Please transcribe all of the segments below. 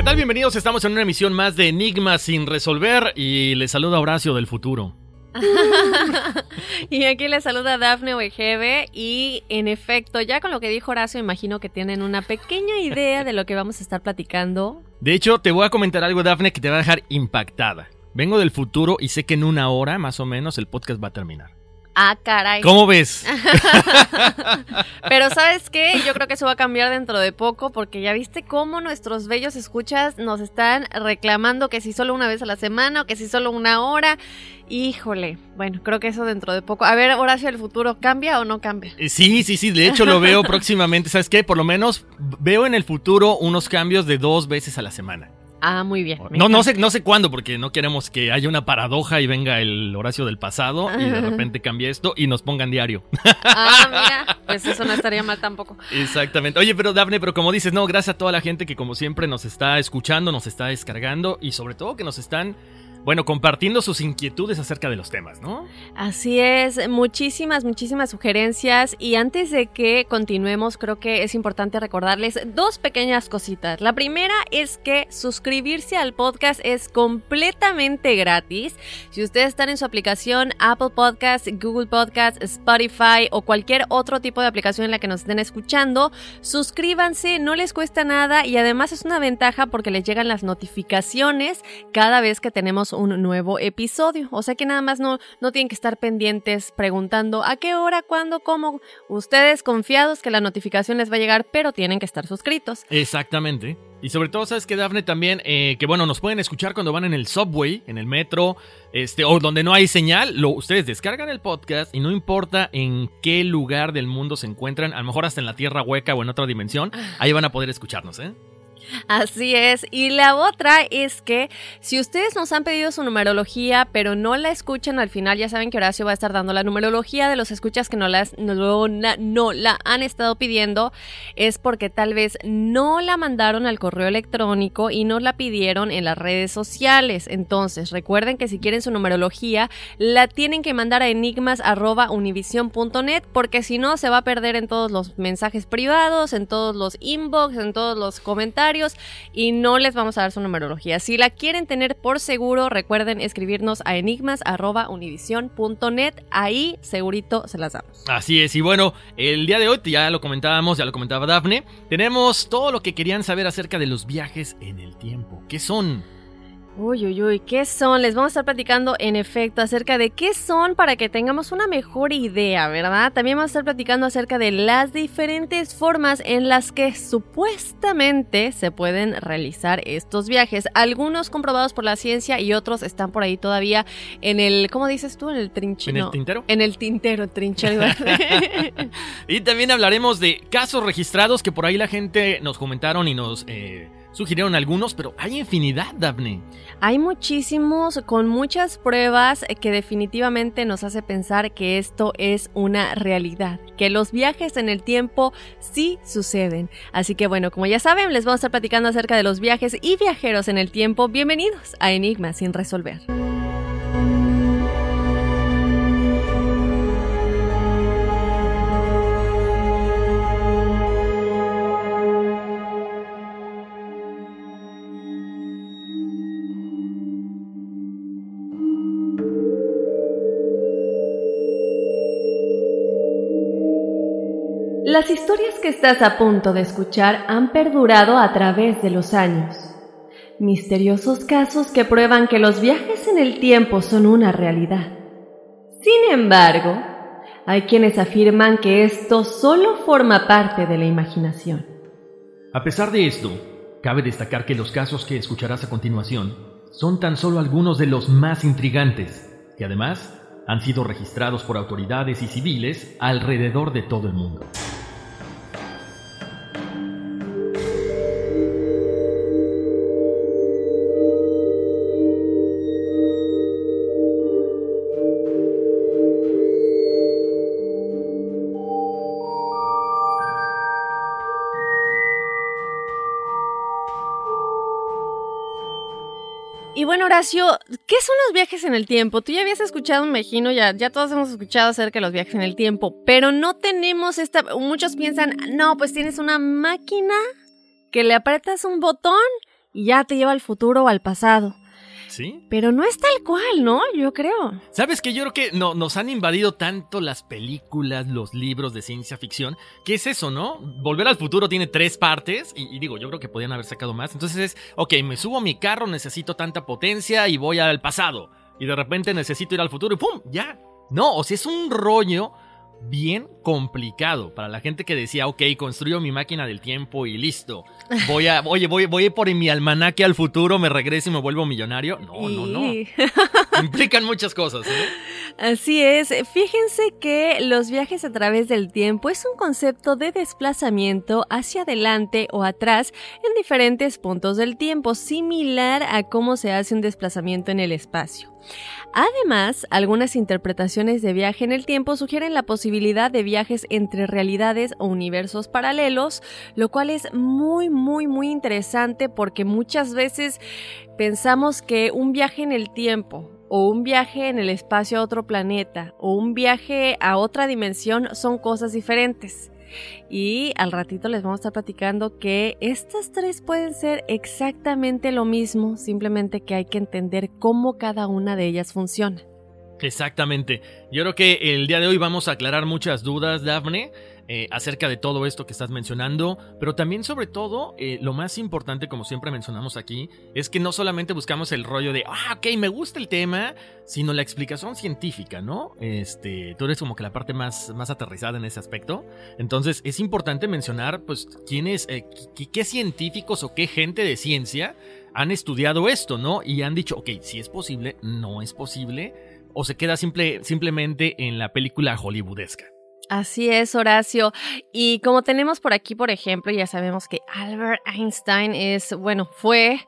¿Qué tal? Bienvenidos, estamos en una emisión más de Enigmas sin resolver y les saluda Horacio del futuro. y aquí les saluda Dafne Wegebe y en efecto, ya con lo que dijo Horacio, imagino que tienen una pequeña idea de lo que vamos a estar platicando. De hecho, te voy a comentar algo, Dafne, que te va a dejar impactada. Vengo del futuro y sé que en una hora, más o menos, el podcast va a terminar. Ah, caray. ¿Cómo ves? Pero sabes qué, yo creo que eso va a cambiar dentro de poco porque ya viste cómo nuestros bellos escuchas nos están reclamando que si solo una vez a la semana o que si solo una hora. Híjole, bueno, creo que eso dentro de poco. A ver, Horacio, el futuro, ¿cambia o no cambia? Eh, Sí, sí, sí, de hecho lo veo próximamente. ¿Sabes qué? Por lo menos veo en el futuro unos cambios de dos veces a la semana. Ah, muy bien. No, no sé, no sé cuándo, porque no queremos que haya una paradoja y venga el Horacio del pasado y de repente cambie esto y nos pongan diario. Ah, mira, pues eso no estaría mal tampoco. Exactamente. Oye, pero Dafne, pero como dices, no, gracias a toda la gente que como siempre nos está escuchando, nos está descargando y sobre todo que nos están, bueno, compartiendo sus inquietudes acerca de los temas, ¿no? Así es, muchísimas, muchísimas sugerencias y antes de que continuemos creo que es importante recordarles dos pequeñas cositas. La primera es que suscribirse al podcast es completamente gratis. Si ustedes están en su aplicación Apple Podcast, Google Podcast, Spotify o cualquier otro tipo de aplicación en la que nos estén escuchando, suscríbanse, no les cuesta nada y además es una ventaja porque les llegan las notificaciones cada vez que tenemos un nuevo episodio. O sea que nada más no, no tienen que estar pendientes preguntando a qué hora, cuándo, cómo. Ustedes confiados que la notificación les va a llegar, pero tienen que estar suscritos. Exactamente. Y sobre todo, ¿sabes que Dafne? También, eh, que bueno, nos pueden escuchar cuando van en el subway, en el metro, este, o donde no hay señal. Lo, ustedes descargan el podcast y no importa en qué lugar del mundo se encuentran, a lo mejor hasta en la tierra hueca o en otra dimensión, ahí van a poder escucharnos, ¿eh? Así es. Y la otra es que si ustedes nos han pedido su numerología, pero no la escuchan al final, ya saben que Horacio va a estar dando la numerología de los escuchas que no, las, no, no la han estado pidiendo, es porque tal vez no la mandaron al correo electrónico y nos la pidieron en las redes sociales. Entonces, recuerden que si quieren su numerología, la tienen que mandar a enigmas.univision.net porque si no se va a perder en todos los mensajes privados, en todos los inbox, en todos los comentarios y no les vamos a dar su numerología. Si la quieren tener por seguro, recuerden escribirnos a enigmas.univision.net. Ahí segurito se las damos. Así es, y bueno, el día de hoy ya lo comentábamos, ya lo comentaba Dafne, tenemos todo lo que querían saber acerca de los viajes en el tiempo. ¿Qué son? Uy, uy, uy, ¿qué son? Les vamos a estar platicando en efecto acerca de qué son para que tengamos una mejor idea, ¿verdad? También vamos a estar platicando acerca de las diferentes formas en las que supuestamente se pueden realizar estos viajes. Algunos comprobados por la ciencia y otros están por ahí todavía en el, ¿cómo dices tú? En el trinchero. ¿En el tintero? En el tintero, trinchero. y también hablaremos de casos registrados que por ahí la gente nos comentaron y nos... Eh, Sugirieron algunos, pero hay infinidad, Daphne. Hay muchísimos, con muchas pruebas que definitivamente nos hace pensar que esto es una realidad, que los viajes en el tiempo sí suceden. Así que bueno, como ya saben, les vamos a estar platicando acerca de los viajes y viajeros en el tiempo. Bienvenidos a Enigma sin resolver. Las historias que estás a punto de escuchar han perdurado a través de los años. Misteriosos casos que prueban que los viajes en el tiempo son una realidad. Sin embargo, hay quienes afirman que esto solo forma parte de la imaginación. A pesar de esto, cabe destacar que los casos que escucharás a continuación son tan solo algunos de los más intrigantes, que además han sido registrados por autoridades y civiles alrededor de todo el mundo. Bueno, Horacio, ¿qué son los viajes en el tiempo? Tú ya habías escuchado, me imagino, ya, ya todos hemos escuchado acerca de los viajes en el tiempo, pero no tenemos esta... Muchos piensan, no, pues tienes una máquina que le apretas un botón y ya te lleva al futuro o al pasado. ¿Sí? Pero no es tal cual, ¿no? Yo creo. ¿Sabes que Yo creo que no, nos han invadido tanto las películas, los libros de ciencia ficción, que es eso, ¿no? Volver al futuro tiene tres partes y, y, digo, yo creo que podían haber sacado más. Entonces es, ok, me subo a mi carro, necesito tanta potencia y voy al pasado. Y de repente necesito ir al futuro y ¡pum! Ya. No, o sea, es un rollo bien complicado para la gente que decía, ok, construyo mi máquina del tiempo y listo. Voy a, oye, voy, voy por mi almanaque al futuro, me regreso y me vuelvo millonario. No, no, no. Implican muchas cosas. ¿eh? Así es. Fíjense que los viajes a través del tiempo es un concepto de desplazamiento hacia adelante o atrás en diferentes puntos del tiempo, similar a cómo se hace un desplazamiento en el espacio. Además, algunas interpretaciones de viaje en el tiempo sugieren la posibilidad de viajes entre realidades o universos paralelos, lo cual es muy, muy, muy interesante porque muchas veces pensamos que un viaje en el tiempo o un viaje en el espacio a otro planeta o un viaje a otra dimensión son cosas diferentes. Y al ratito les vamos a estar platicando que estas tres pueden ser exactamente lo mismo, simplemente que hay que entender cómo cada una de ellas funciona. Exactamente. Yo creo que el día de hoy vamos a aclarar muchas dudas, Daphne. Eh, acerca de todo esto que estás mencionando, pero también sobre todo, eh, lo más importante, como siempre mencionamos aquí, es que no solamente buscamos el rollo de, ah, ok, me gusta el tema, sino la explicación científica, ¿no? Este, tú eres como que la parte más, más aterrizada en ese aspecto. Entonces, es importante mencionar, pues, quiénes, eh, qué científicos o qué gente de ciencia han estudiado esto, ¿no? Y han dicho, ok, si es posible, no es posible, o se queda simple, simplemente en la película hollywoodesca. Así es, Horacio. Y como tenemos por aquí, por ejemplo, ya sabemos que Albert Einstein es, bueno, fue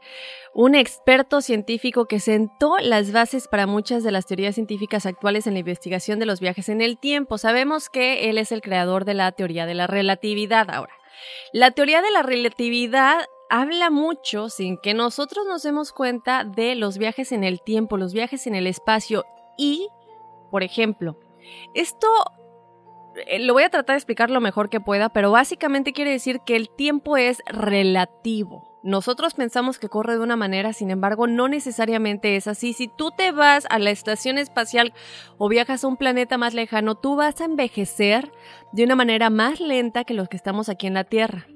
un experto científico que sentó las bases para muchas de las teorías científicas actuales en la investigación de los viajes en el tiempo. Sabemos que él es el creador de la teoría de la relatividad ahora. La teoría de la relatividad habla mucho, sin que nosotros nos demos cuenta, de los viajes en el tiempo, los viajes en el espacio y, por ejemplo, esto lo voy a tratar de explicar lo mejor que pueda, pero básicamente quiere decir que el tiempo es relativo. Nosotros pensamos que corre de una manera, sin embargo, no necesariamente es así. Si tú te vas a la estación espacial o viajas a un planeta más lejano, tú vas a envejecer de una manera más lenta que los que estamos aquí en la Tierra.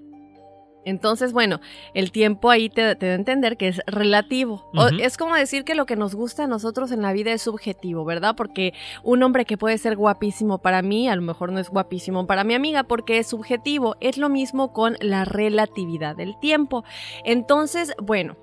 Entonces, bueno, el tiempo ahí te, te da a entender que es relativo. O- es como decir que lo que nos gusta a nosotros en la vida es subjetivo, ¿verdad? Porque un hombre que puede ser guapísimo para mí, a lo mejor no es guapísimo para mi amiga porque es subjetivo. Es lo mismo con la relatividad del tiempo. Entonces, bueno.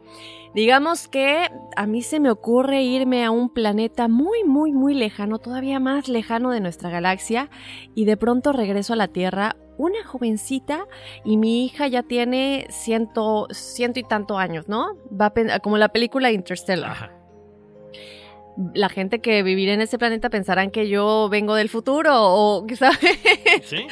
Digamos que a mí se me ocurre irme a un planeta muy, muy, muy lejano, todavía más lejano de nuestra galaxia, y de pronto regreso a la Tierra, una jovencita, y mi hija ya tiene ciento, ciento y tanto años, ¿no? Va como la película Interstellar. Ajá. La gente que vivirá en ese planeta pensarán que yo vengo del futuro o, ¿sabes? ¿Sí?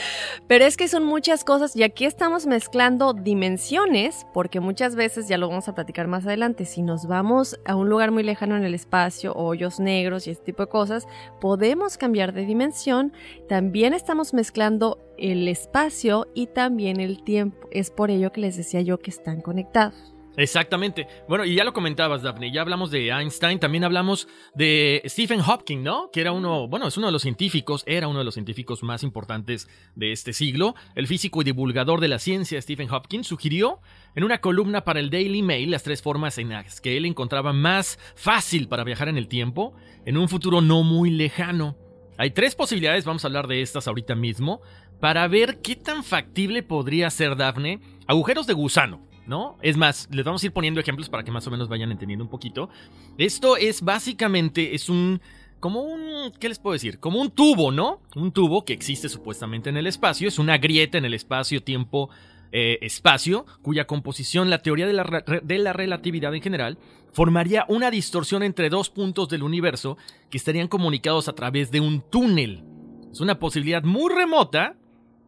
Pero es que son muchas cosas y aquí estamos mezclando dimensiones, porque muchas veces, ya lo vamos a platicar más adelante, si nos vamos a un lugar muy lejano en el espacio, hoyos negros y este tipo de cosas, podemos cambiar de dimensión. También estamos mezclando el espacio y también el tiempo. Es por ello que les decía yo que están conectados. Exactamente. Bueno, y ya lo comentabas, Daphne. Ya hablamos de Einstein, también hablamos de Stephen Hawking, ¿no? Que era uno, bueno, es uno de los científicos, era uno de los científicos más importantes de este siglo. El físico y divulgador de la ciencia, Stephen Hawking, sugirió en una columna para el Daily Mail las tres formas en las que él encontraba más fácil para viajar en el tiempo en un futuro no muy lejano. Hay tres posibilidades, vamos a hablar de estas ahorita mismo, para ver qué tan factible podría ser Daphne agujeros de gusano. ¿No? Es más, les vamos a ir poniendo ejemplos para que más o menos vayan entendiendo un poquito. Esto es básicamente, es un, como un, ¿qué les puedo decir? Como un tubo, ¿no? Un tubo que existe supuestamente en el espacio, es una grieta en el espacio-tiempo, eh, espacio, cuya composición, la teoría de la, de la relatividad en general, formaría una distorsión entre dos puntos del universo que estarían comunicados a través de un túnel. Es una posibilidad muy remota,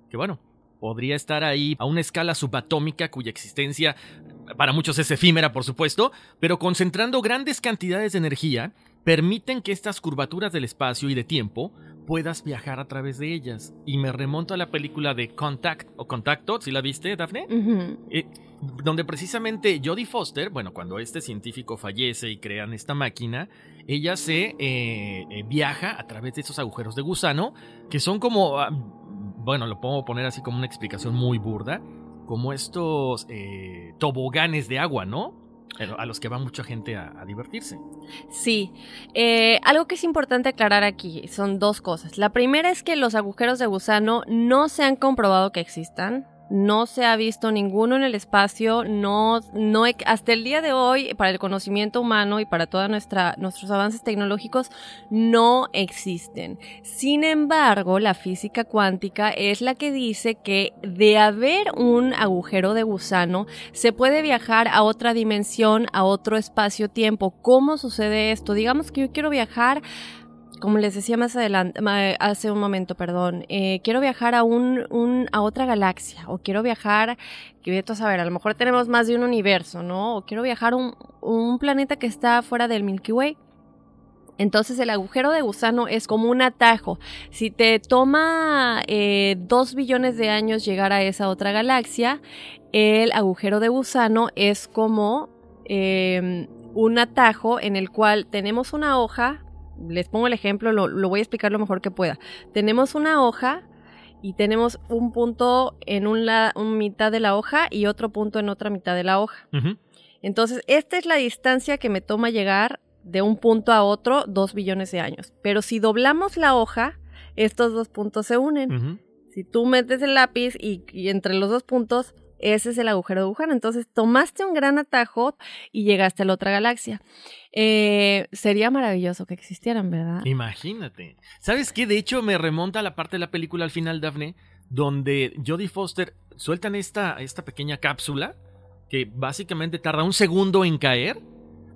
que bueno, podría estar ahí a una escala subatómica cuya existencia para muchos es efímera, por supuesto, pero concentrando grandes cantidades de energía, permiten que estas curvaturas del espacio y de tiempo puedas viajar a través de ellas. Y me remonto a la película de Contact o Contacto, ¿sí la viste, Daphne? Eh, donde precisamente Jodie Foster, bueno, cuando este científico fallece y crean esta máquina, ella se eh, eh, viaja a través de esos agujeros de gusano, que son como, ah, bueno, lo puedo poner así como una explicación muy burda, como estos eh, toboganes de agua, ¿no? Eh, A los que va mucha gente a, divertirse. Sí, Eh, algo que es importante aclarar aquí son dos cosas. La primera es que los agujeros de gusano no se han comprobado que existan. No se ha visto ninguno en el espacio, no, no, hasta el día de hoy, para el conocimiento humano y para todos nuestros avances tecnológicos, no existen. Sin embargo, la física cuántica es la que dice que de haber un agujero de gusano, se puede viajar a otra dimensión, a otro espacio-tiempo. ¿Cómo sucede esto? Digamos que yo quiero viajar, como les decía más adelante, ma- hace un momento, perdón, eh, quiero viajar a un, a otra galaxia, o quiero viajar, que a saber, a lo mejor tenemos más de un universo, ¿no? O quiero viajar a un, un planeta que está fuera del Milky Way. Entonces el agujero de gusano es como un atajo. Si te toma eh, dos billones de años llegar a esa otra galaxia, el agujero de gusano es como eh, un atajo en el cual tenemos una hoja, les pongo el ejemplo, lo, lo voy a explicar lo mejor que pueda. Tenemos una hoja y tenemos un punto en un la- un mitad de la hoja y otro punto en otra mitad de la hoja. Entonces, esta es la distancia que me toma llegar de un punto a otro dos billones de años. Pero si doblamos la hoja, estos dos puntos se unen. Si tú metes el lápiz y, y entre los dos puntos, ese es el agujero de gusano. Entonces tomaste un gran atajo y llegaste a la otra galaxia. Eh, sería maravilloso que existieran, ¿verdad? Imagínate. ¿Sabes qué? De hecho, me remonta a la parte de la película al final, Daphne, donde Jodie Foster sueltan esta, esta pequeña cápsula que básicamente tarda un segundo en caer,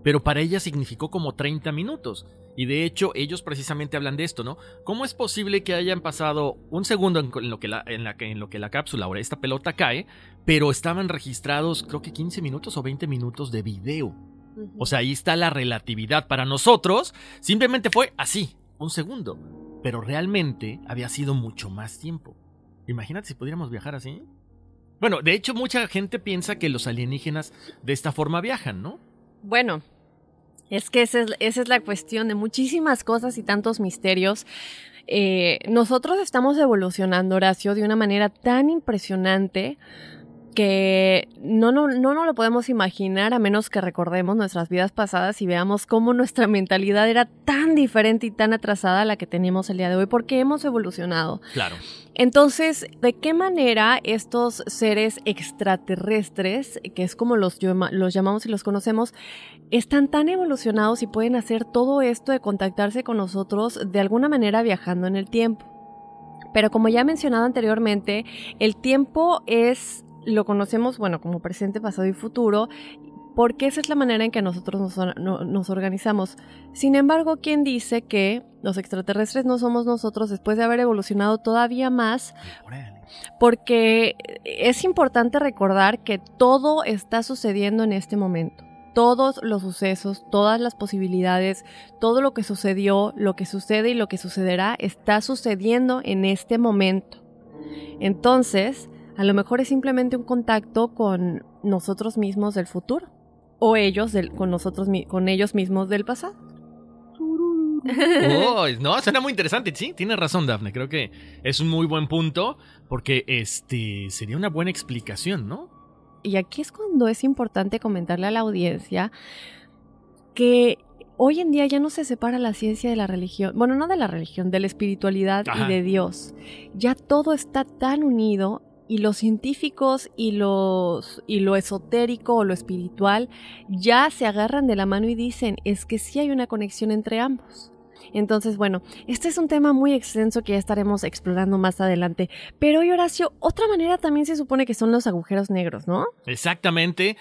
pero para ella significó como 30 minutos. Y de hecho, ellos precisamente hablan de esto, ¿no? ¿Cómo es posible que hayan pasado un segundo en lo que la, en la, en lo que la cápsula, ahora esta pelota cae, pero estaban registrados creo que 15 minutos o 20 minutos de video? O sea, ahí está la relatividad. Para nosotros, simplemente fue así, un segundo. Pero realmente había sido mucho más tiempo. Imagínate si pudiéramos viajar así. Bueno, de hecho mucha gente piensa que los alienígenas de esta forma viajan, ¿no? Bueno, es que esa es, esa es la cuestión de muchísimas cosas y tantos misterios. Eh, nosotros estamos evolucionando, Horacio, de una manera tan impresionante que no, no, no nos lo podemos imaginar a menos que recordemos nuestras vidas pasadas y veamos cómo nuestra mentalidad era tan diferente y tan atrasada a la que tenemos el día de hoy, porque hemos evolucionado. Claro. Entonces, ¿de qué manera estos seres extraterrestres, que es como los, los llamamos y los conocemos, están tan evolucionados y pueden hacer todo esto de contactarse con nosotros de alguna manera viajando en el tiempo? Pero como ya he mencionado anteriormente, el tiempo es lo conocemos, bueno, como presente, pasado y futuro, porque esa es la manera en que nosotros nos, organizamos. Sin embargo, ¿quién dice que los extraterrestres no somos nosotros después de haber evolucionado todavía más? Porque es importante recordar que todo está sucediendo en este momento. Todos los sucesos, todas las posibilidades, todo lo que sucedió, lo que sucede y lo que sucederá está sucediendo en este momento. Entonces, a lo mejor es simplemente un contacto con nosotros mismos del futuro o ellos con nosotros con ellos mismos del pasado. Oh, no, suena muy interesante, sí, tienes razón, Dafne. Creo que es un muy buen punto porque este sería una buena explicación, ¿no? Y aquí es cuando es importante comentarle a la audiencia que hoy en día ya no se separa la ciencia de la religión, bueno, no de la religión, de la espiritualidad y de Dios. Ya todo está tan unido y los científicos y, los, y lo esotérico o lo espiritual ya se agarran de la mano y dicen, es que sí hay una conexión entre ambos. Entonces, bueno, este es un tema muy extenso que ya estaremos explorando más adelante. Pero hoy, Horacio, otra manera también se supone que son los agujeros negros, ¿no? Exactamente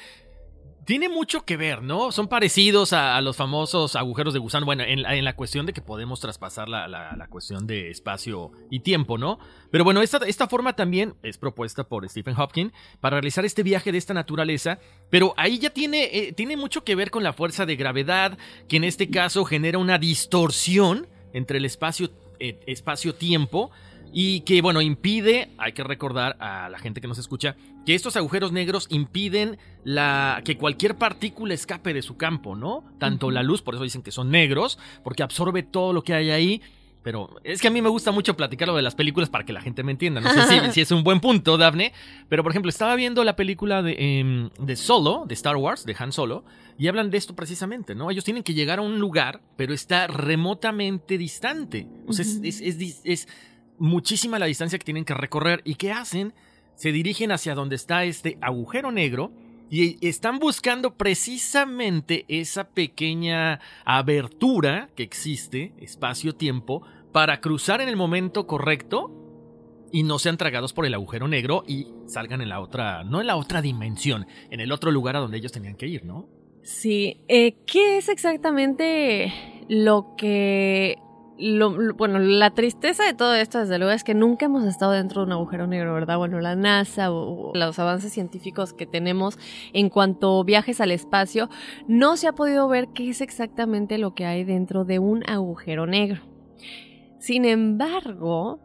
tiene mucho que ver, ¿no? Son parecidos a, los famosos agujeros de gusano, bueno, en, la cuestión de que podemos traspasar la, cuestión de espacio y tiempo, ¿no? Pero bueno, esta, forma también es propuesta por Stephen Hopkins para realizar este viaje de esta naturaleza, pero ahí ya tiene, eh, tiene mucho que ver con la fuerza de gravedad, que en este caso genera una distorsión entre el eh, espacio-tiempo, y que, bueno, impide, hay que recordar a la gente que nos escucha, que estos agujeros negros impiden la, que cualquier partícula escape de su campo, ¿no? Tanto la luz, por eso dicen que son negros, porque absorbe todo lo que hay ahí. Pero es que a mí me gusta mucho platicar lo de las películas para que la gente me entienda. No sé si, es un buen punto, Daphne. Pero, por ejemplo, estaba viendo la película de, em, de Solo, de Star Wars, de Han Solo, y hablan de esto precisamente, ¿no? Ellos tienen que llegar a un lugar, pero está remotamente distante. O sea, es, es muchísima la distancia que tienen que recorrer. ¿Y qué hacen? Se dirigen hacia donde está este agujero negro y están buscando precisamente esa pequeña abertura que existe, espacio-tiempo, para cruzar en el momento correcto y no sean tragados por el agujero negro y salgan en la otra, no en la otra dimensión, en el otro lugar a donde ellos tenían que ir, ¿no? Sí, eh, ¿qué es exactamente lo que lo, bueno, la tristeza de todo esto, desde luego, es que nunca hemos estado dentro de un agujero negro, ¿verdad? Bueno, la NASA o, los avances científicos que tenemos en cuanto viajes al espacio, no se ha podido ver qué es exactamente lo que hay dentro de un agujero negro. Sin embargo,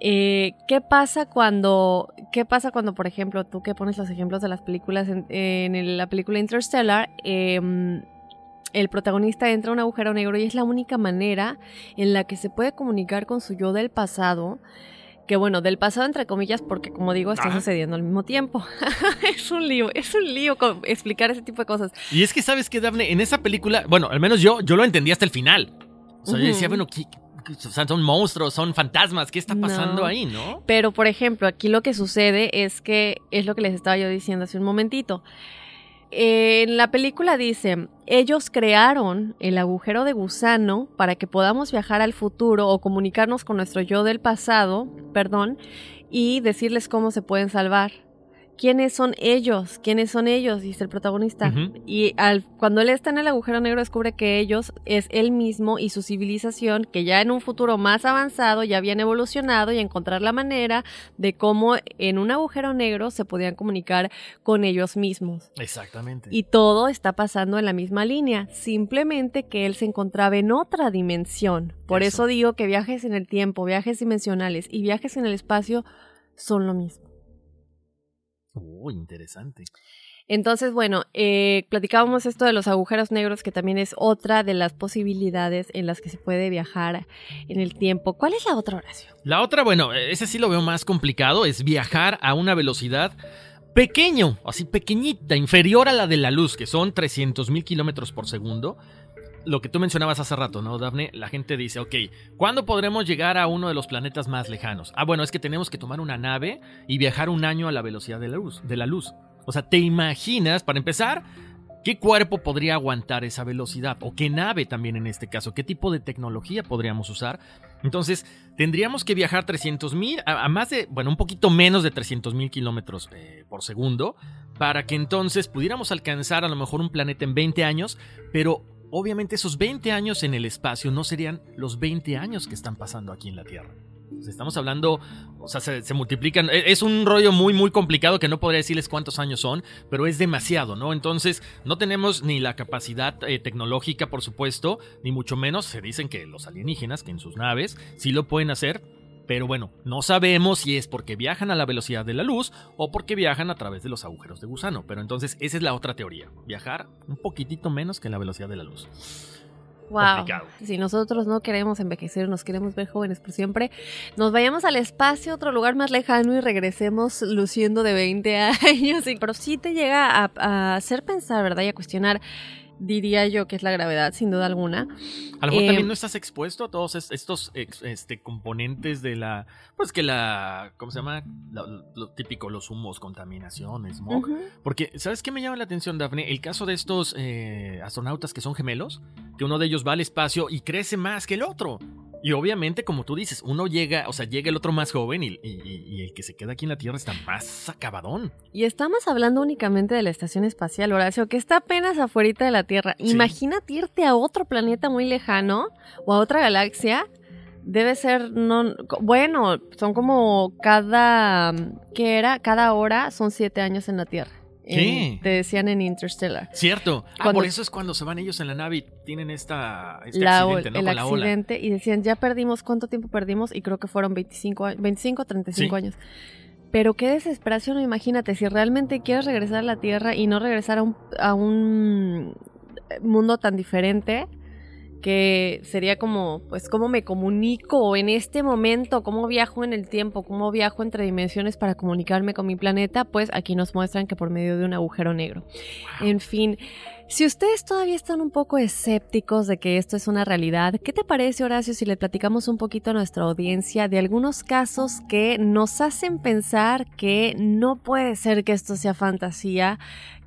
eh, ¿qué pasa cuando, qué pasa cuando, por ejemplo, tú que pones los ejemplos de las películas en, la película Interstellar, eh, el protagonista entra a un agujero negro y es la única manera en la que se puede comunicar con su yo del pasado. Que bueno, del pasado entre comillas, porque como digo, está sucediendo al mismo tiempo. es un lío, es un lío explicar ese tipo de cosas. Y es que sabes que, Daphne, en esa película, bueno, al menos yo, yo lo entendí hasta el final. O sea, yo decía, bueno, son monstruos, son fantasmas, ¿qué está pasando ahí, no? Pero, por ejemplo, aquí lo que sucede es que, es lo que les estaba yo diciendo hace un momentito en la película dice, ellos crearon el agujero de gusano para que podamos viajar al futuro o comunicarnos con nuestro yo del pasado, perdón, y decirles cómo se pueden salvar. ¿Quiénes son ellos? ¿Quiénes son ellos? Dice el protagonista. Y al, cuando él está en el agujero negro descubre que ellos es él mismo y su civilización, que ya en un futuro más avanzado ya habían evolucionado y encontrar la manera de cómo en un agujero negro se podían comunicar con ellos mismos. Exactamente. Y todo está pasando en la misma línea, simplemente que él se encontraba en otra dimensión. Por eso digo que viajes en el tiempo, viajes dimensionales y viajes en el espacio son lo mismo. Oh, interesante. Entonces, bueno, eh, platicábamos esto de los agujeros negros, que también es otra de las posibilidades en las que se puede viajar en el tiempo. ¿Cuál es la otra oración? La otra, bueno, ese sí lo veo más complicado, es viajar a una velocidad pequeño, así pequeñita, inferior a la de la luz, que son 300 mil kilómetros por segundo. Lo que tú mencionabas hace rato, ¿no, Dafne? La gente dice, ok, ¿cuándo podremos llegar a uno de los planetas más lejanos? Ah, bueno, es que tenemos que tomar una nave y viajar un año a la velocidad de la luz. De la luz. O sea, ¿te imaginas, para empezar, qué cuerpo podría aguantar esa velocidad? ¿O qué nave también en este caso? ¿Qué tipo de tecnología podríamos usar? Entonces, tendríamos que viajar 300 mil, a, más de, bueno, un poquito menos de 300 mil kilómetros eh, por segundo, para que entonces pudiéramos alcanzar a lo mejor un planeta en 20 años, pero obviamente esos 20 años en el espacio no serían los 20 años que están pasando aquí en la Tierra. Estamos hablando, o sea, se, multiplican. E, es un rollo muy, muy complicado que no podría decirles cuántos años son, pero es demasiado, ¿no? Entonces, no tenemos ni la capacidad eh, tecnológica, por supuesto, ni mucho menos. Se dicen que los alienígenas, que en sus naves, sí lo pueden hacer, pero bueno, no sabemos si es porque viajan a la velocidad de la luz o porque viajan a través de los agujeros de gusano. Pero entonces, esa es la otra teoría: viajar un poquitito menos que la velocidad de la luz. Wow. Si nosotros no queremos envejecer, nos queremos ver jóvenes por siempre, nos vayamos al espacio, otro lugar más lejano y regresemos luciendo de 20 años. Pero sí te llega a, a hacer pensar, ¿verdad? Y a cuestionar diría yo que es la gravedad, sin duda alguna. A lo mejor también eh, no estás expuesto a todos estos este, componentes de la, pues que la, ¿cómo se llama? Lo, típico, los humos, contaminación, smog. Porque, ¿sabes qué me llama la atención, Daphne? El caso de estos eh, astronautas que son gemelos, que uno de ellos va al espacio y crece más que el otro. Y obviamente, como tú dices, uno llega, o sea, llega el otro más joven y, el que se queda aquí en la Tierra está más acabadón. Y estamos hablando únicamente de la estación espacial, Horacio, que está apenas afuera de la Tierra. Imagínate irte a otro planeta muy lejano o a otra galaxia. Debe ser, no, bueno, son como cada, ¿qué era? Cada hora son siete años en la Tierra. ¿Qué? te decían en Interstellar. Cierto. Ah, por eso es cuando se van ellos en la nave y tienen esta, este accidente, ¿no? El accidente y decían, ya perdimos, ¿cuánto tiempo perdimos? Y creo que fueron 25, 25 o 35 años. Pero qué desesperación, imagínate, si realmente quieres regresar a la Tierra y no regresar a un, a un mundo tan diferente, que sería como, pues, cómo me comunico en este momento, cómo viajo en el tiempo, cómo viajo entre dimensiones para comunicarme con mi planeta, pues aquí nos muestran que por medio de un agujero negro. En fin, si ustedes todavía están un poco escépticos de que esto es una realidad, ¿qué te parece, Horacio, si le platicamos un poquito a nuestra audiencia de algunos casos que nos hacen pensar que no puede ser que esto sea fantasía,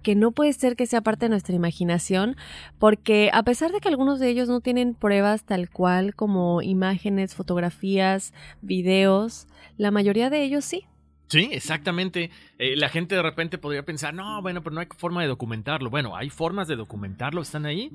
que no puede ser que sea parte de nuestra imaginación, porque a pesar de que algunos de ellos no tienen pruebas tal cual como imágenes, fotografías, videos, la mayoría de ellos sí. Sí, exactamente. Eh, la gente de repente podría pensar, no, bueno, pero no hay forma de documentarlo. Bueno, hay formas de documentarlo, están ahí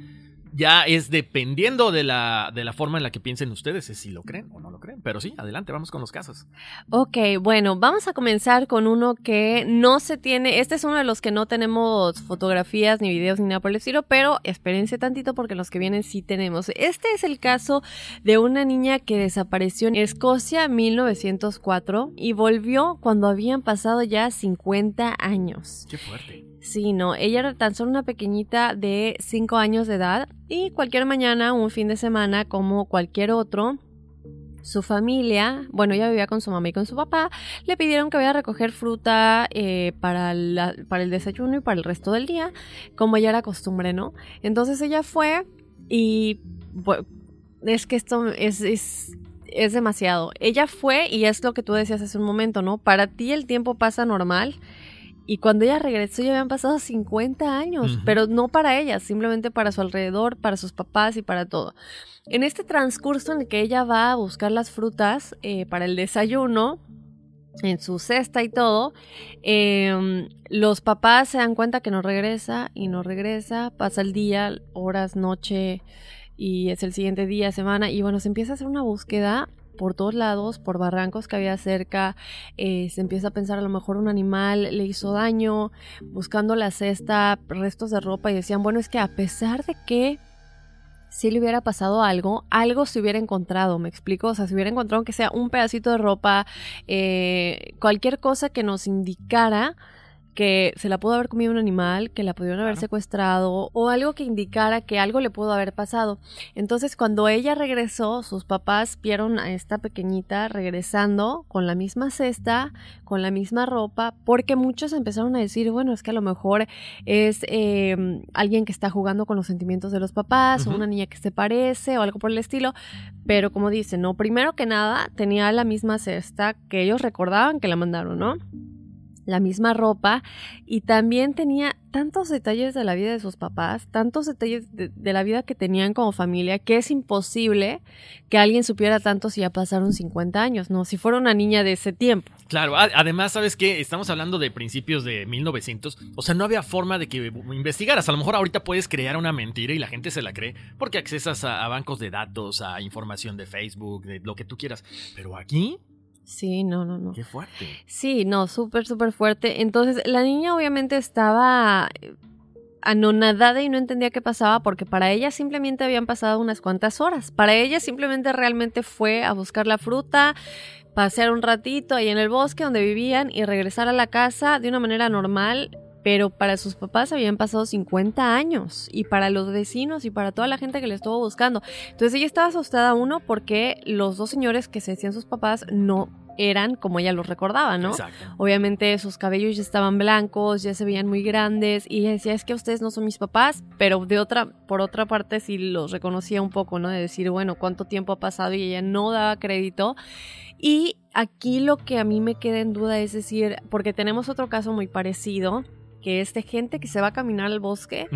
ya es dependiendo de la, de la forma en la que piensen ustedes, si lo creen o no lo creen. Pero sí, adelante, vamos con los casos. Ok, bueno, vamos a comenzar con uno que no se tiene, este es uno de los que no tenemos fotografías, ni videos, ni nada por el estilo, pero espérense tantito porque los que vienen sí tenemos. Este es el caso de una niña que desapareció en Escocia en 1904 y volvió cuando habían pasado ya 50 años. Qué fuerte. Sí, no, ella era tan solo una pequeñita de 5 años de edad y cualquier mañana, un fin de semana, como cualquier otro, su familia, bueno, ella vivía con su mamá y con su papá, le pidieron que vaya a recoger fruta eh, para, para el desayuno y para el resto del día, como ya era costumbre, ¿no? Entonces ella fue y es que esto es, es, es demasiado. Ella fue y es lo que tú decías hace un momento, ¿no? Para ti el tiempo pasa normal y cuando ella regresó ya habían pasado 50 años, pero no para ella, simplemente para su alrededor, para sus papás y para todo. En este transcurso en el que ella va a buscar las frutas eh, para el desayuno, en su cesta y todo, em, los papás se dan cuenta que no regresa y no regresa, pasa el día, horas, noche y es el siguiente día, semana y bueno, se empieza a hacer una búsqueda por todos lados, por barrancos que había cerca, eh, se empieza a pensar a lo mejor un animal le hizo daño, buscando la cesta, restos de ropa y decían, bueno, es que a pesar de que si le hubiera pasado algo, algo se hubiera encontrado, me explico, o sea, se hubiera encontrado que sea un pedacito de ropa, eh, cualquier cosa que nos indicara que se la pudo haber comido un animal, que la pudieron haber Claro. secuestrado o algo que indicara que algo le pudo haber pasado. Entonces, cuando ella regresó, sus papás vieron a esta pequeñita regresando con la misma cesta, con la misma ropa, porque muchos empezaron a decir, bueno, es que a lo mejor es eh, alguien que está jugando con los sentimientos de los papás, o una niña que se parece, o algo por el estilo. Pero como dicen, no, primero que nada, tenía la misma cesta que ellos recordaban que la mandaron, ¿no? La misma ropa y también tenía tantos detalles de la vida de sus papás, tantos detalles de, la vida que tenían como familia, que es imposible que alguien supiera tanto si ya pasaron 50 años, ¿no? Si fuera una niña de ese tiempo. Claro, además, ¿sabes qué? Estamos hablando de principios de 1900. O sea, no había forma de que investigaras. A lo mejor ahorita puedes crear una mentira y la gente se la cree porque accesas a bancos de datos, a información de Facebook, de lo que tú quieras. Pero aquí, Sí, no, no, no. qué fuerte. Sí, no, súper, súper fuerte. Entonces, la niña obviamente estaba eh, anonadada y no entendía qué pasaba porque para ella simplemente habían pasado unas cuantas horas. Para ella simplemente realmente fue a buscar la fruta, pasear un ratito ahí en el bosque donde vivían y regresar a la casa de una manera normal. Pero para sus papás habían pasado 50 años y para los vecinos y para toda la gente que le estuvo buscando. Entonces ella estaba asustada, uno, porque los dos señores que se decían sus papás no eran como ella los recordaba, ¿no? Exacto. Obviamente sus cabellos ya estaban blancos, ya se veían muy grandes y ella decía, es que ustedes no son mis papás, pero de otra, por otra parte sí los reconocía un poco, ¿no? De decir, bueno, cuánto tiempo ha pasado y ella no daba crédito. Y aquí lo que a mí me queda en duda es decir, porque tenemos otro caso muy parecido, que es de gente que se va a caminar al bosque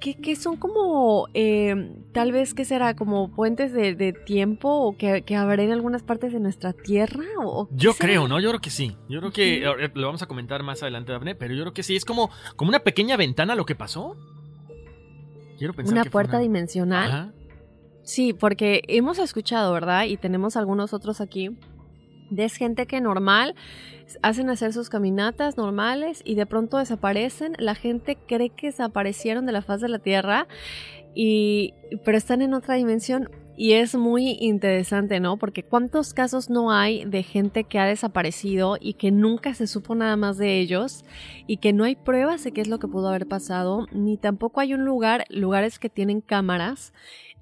que, que son como, eh, tal vez, ¿qué será? Como puentes de, de tiempo o que, que habrá en algunas partes de nuestra tierra. O, Yo será? creo, ¿no? Yo creo que sí. Yo creo que ahora lo vamos a comentar más adelante, Daphne, pero yo creo que sí. Es como, como una pequeña ventana lo que pasó. Quiero pensar Una que fue puerta una- dimensional. Ajá. Sí, porque hemos escuchado, ¿verdad? Y tenemos algunos otros aquí. De gente que normal hacen hacer sus caminatas normales y de pronto desaparecen. La gente cree que desaparecieron de la faz de la tierra y pero están en otra dimensión y es muy interesante, ¿no? Porque cuántos casos no hay de gente que ha desaparecido y que nunca se supo nada más de ellos y que no hay pruebas de qué es lo que pudo haber pasado, ni tampoco hay un lugar, lugares que tienen cámaras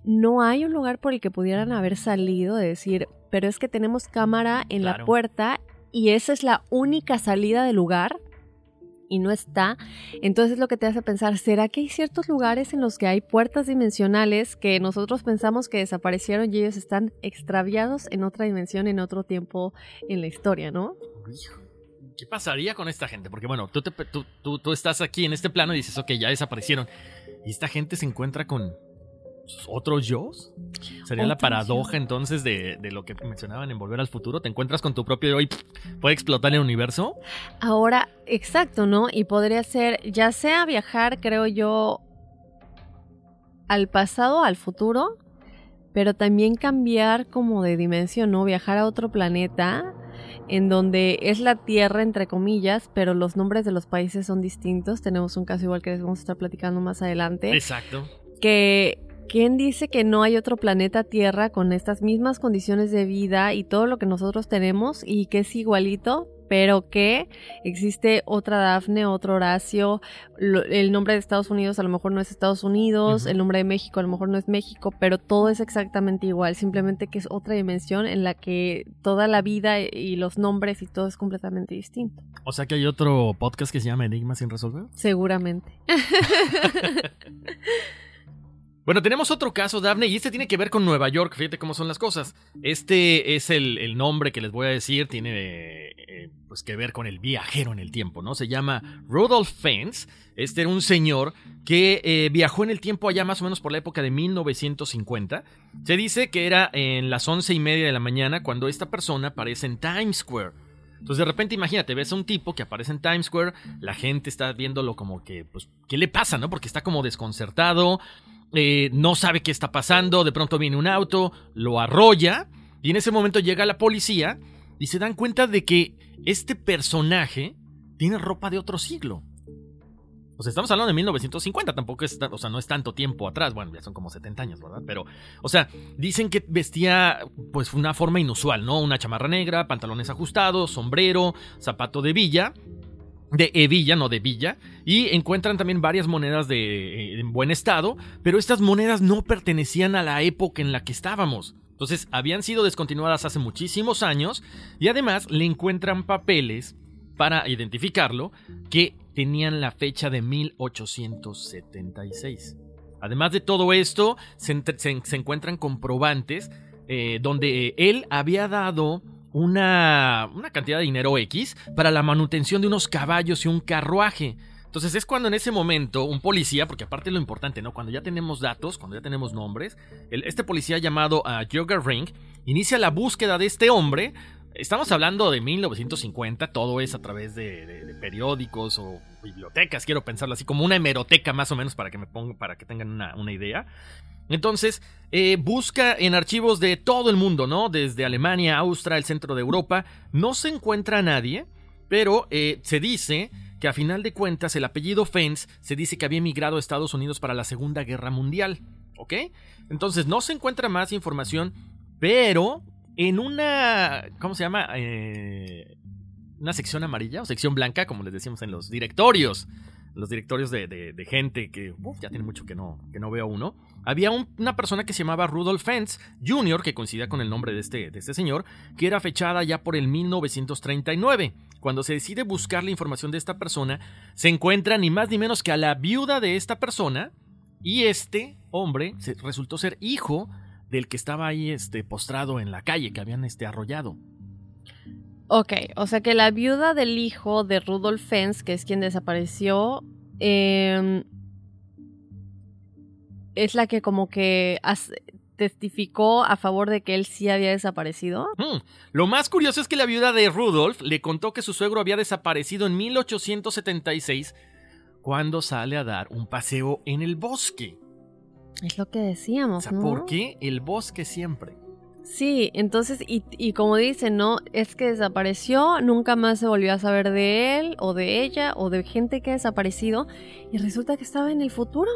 no hay un lugar por el que pudieran haber salido de decir, pero es que tenemos cámara en la puerta y esa es la única salida del lugar y no está. Entonces lo que te hace pensar, ¿será que hay ciertos lugares en los que hay puertas dimensionales que nosotros pensamos que desaparecieron y ellos están extraviados en otra dimensión, en otro tiempo en la historia, ¿no? ¿Qué pasaría con esta gente? Porque bueno, tú- tú estás aquí en este plano y dices, ok, ya desaparecieron. ¿Y esta gente se encuentra con otros yo? Sería la paradoja yo. entonces de, de lo que mencionaban en Volver al Futuro. Te encuentras con tu propio yo y puede explotar el universo. Ahora, exacto, ¿no? Y podría ser, ya sea viajar, creo yo, al pasado, al futuro, pero también cambiar como de dimensión, ¿no? Viajar a otro planeta en donde es la Tierra, entre comillas, pero los nombres de los países son distintos. Tenemos un caso igual que les vamos a estar platicando más adelante Exacto. que ¿quién dice que no hay otro planeta Tierra con estas mismas condiciones de vida y todo lo que nosotros tenemos y que es igualito? Pero que existe otra Dafne, otro Horacio, lo- el nombre de Estados Unidos a lo mejor no es Estados Unidos, el nombre de México a lo mejor no es México, pero todo es exactamente igual, simplemente que es otra dimensión en la que toda la vida y los nombres y todo es completamente distinto, O sea que hay otro podcast que se llama Enigma sin resolver. seguramente. Bueno, tenemos otro caso, Daphne, y este tiene que ver con Nueva York. Fíjate cómo son las cosas. Este es el, nombre que les voy a decir. Tiene eh, pues que ver con el viajero en el tiempo, ¿no? Se llama Rudolph Fentz. Este era un señor que eh, viajó en el tiempo allá más o menos por la época de 1950. Se dice que era en las once y media de la mañana cuando esta persona aparece en Times Square. Entonces de repente imagínate, ves a un tipo que aparece en Times Square, la gente está viéndolo como que, pues, ¿qué le pasa, no? Porque está como desconcertado, eh, no sabe qué está pasando, de pronto viene un auto, lo arrolla, y en ese momento llega la policía y se dan cuenta de que este personaje tiene ropa de otro siglo. Estamos hablando de 1950, tampoco es, o sea, no es tanto tiempo atrás, bueno, ya son como 70 años, ¿verdad? Pero, o sea, dicen que vestía, pues, una forma inusual, ¿no? Una chamarra negra, pantalones ajustados, sombrero, zapato de villa. de Evilla, no de Villa, y encuentran también varias monedas de, eh, en buen estado, pero estas monedas no pertenecían a la época en la que estábamos. Entonces, habían sido descontinuadas hace muchísimos años y además le encuentran papeles para identificarlo que tenían la fecha de 1876. Además de todo esto, se, encuentran comprobantes eh, donde él había dado una, cantidad de dinero X para la manutención de unos caballos y un carruaje. Entonces es cuando en ese momento un policía, porque aparte lo importante, ¿no? Cuando ya tenemos datos, cuando ya tenemos nombres, este policía llamado Jogger Ring inicia la búsqueda de este hombre. Estamos hablando de 1950, todo es a través de, periódicos o bibliotecas, quiero pensarlo así, como una hemeroteca más o menos para que me ponga, para que tengan una, una idea. Entonces, eh, busca en archivos de todo el mundo, ¿no? Desde Alemania, Austria, el centro de Europa. No se encuentra a nadie, pero eh, se dice que a final de cuentas el apellido Fens se dice que había emigrado a Estados Unidos para la Segunda Guerra Mundial, ¿ok? Entonces no se encuentra más información, pero en una, ¿cómo se llama? Eh, una sección amarilla o sección blanca, como les decíamos en los directorios, los directorios de, gente que uf, ya tiene mucho que no, que no veo uno. Había un- una persona que se llamaba Rudolf Fentz Jr., que coincidía con el nombre de este, de este señor, que era fechada ya por el 1939. Cuando se decide buscar la información de esta persona, se encuentra ni más ni menos que a la viuda de esta persona, y este hombre resultó ser hijo del que estaba ahí este, postrado en la calle, que habían este, arrollado. Ok, o sea que la viuda del hijo de Rudolf Fens, que es quien desapareció, em, es la que como que testificó a favor de que él sí había desaparecido. Hmm. Lo más curioso es que la viuda de Rudolf le contó que su suegro había desaparecido en 1876 cuando sale a dar un paseo en el bosque. Es lo que O decíamos, sea, ¿no? ¿por qué el bosque siempre? Sí, entonces, y, y como dicen, ¿no? Es que desapareció, nunca más se volvió a saber de él o de ella o de gente que ha desaparecido y resulta que estaba en el futuro.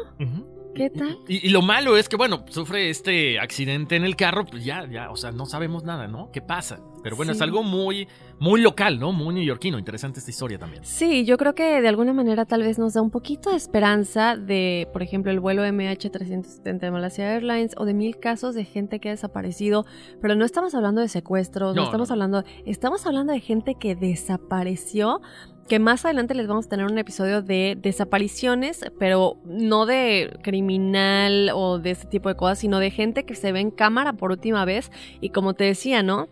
¿Qué tal? Y, y lo malo es que, bueno, sufre este accidente en el carro, pues ya, ya, o sea, no sabemos nada, ¿no? ¿Qué pasa? Pero bueno, es algo muy, muy local, ¿no? Muy neoyorquino. Interesante esta historia también. Sí, yo creo que de alguna manera tal vez nos da un poquito de esperanza de, por ejemplo, el vuelo MH370 de Malaysia Airlines o de mil casos de gente que ha desaparecido, pero no estamos hablando de secuestros, no, No, estamos no. hablando, estamos hablando de gente que desapareció, que más adelante les vamos a tener un episodio de desapariciones, pero no de criminal o de ese tipo de cosas, sino de gente que se ve en cámara por última vez y como te decía, ¿no?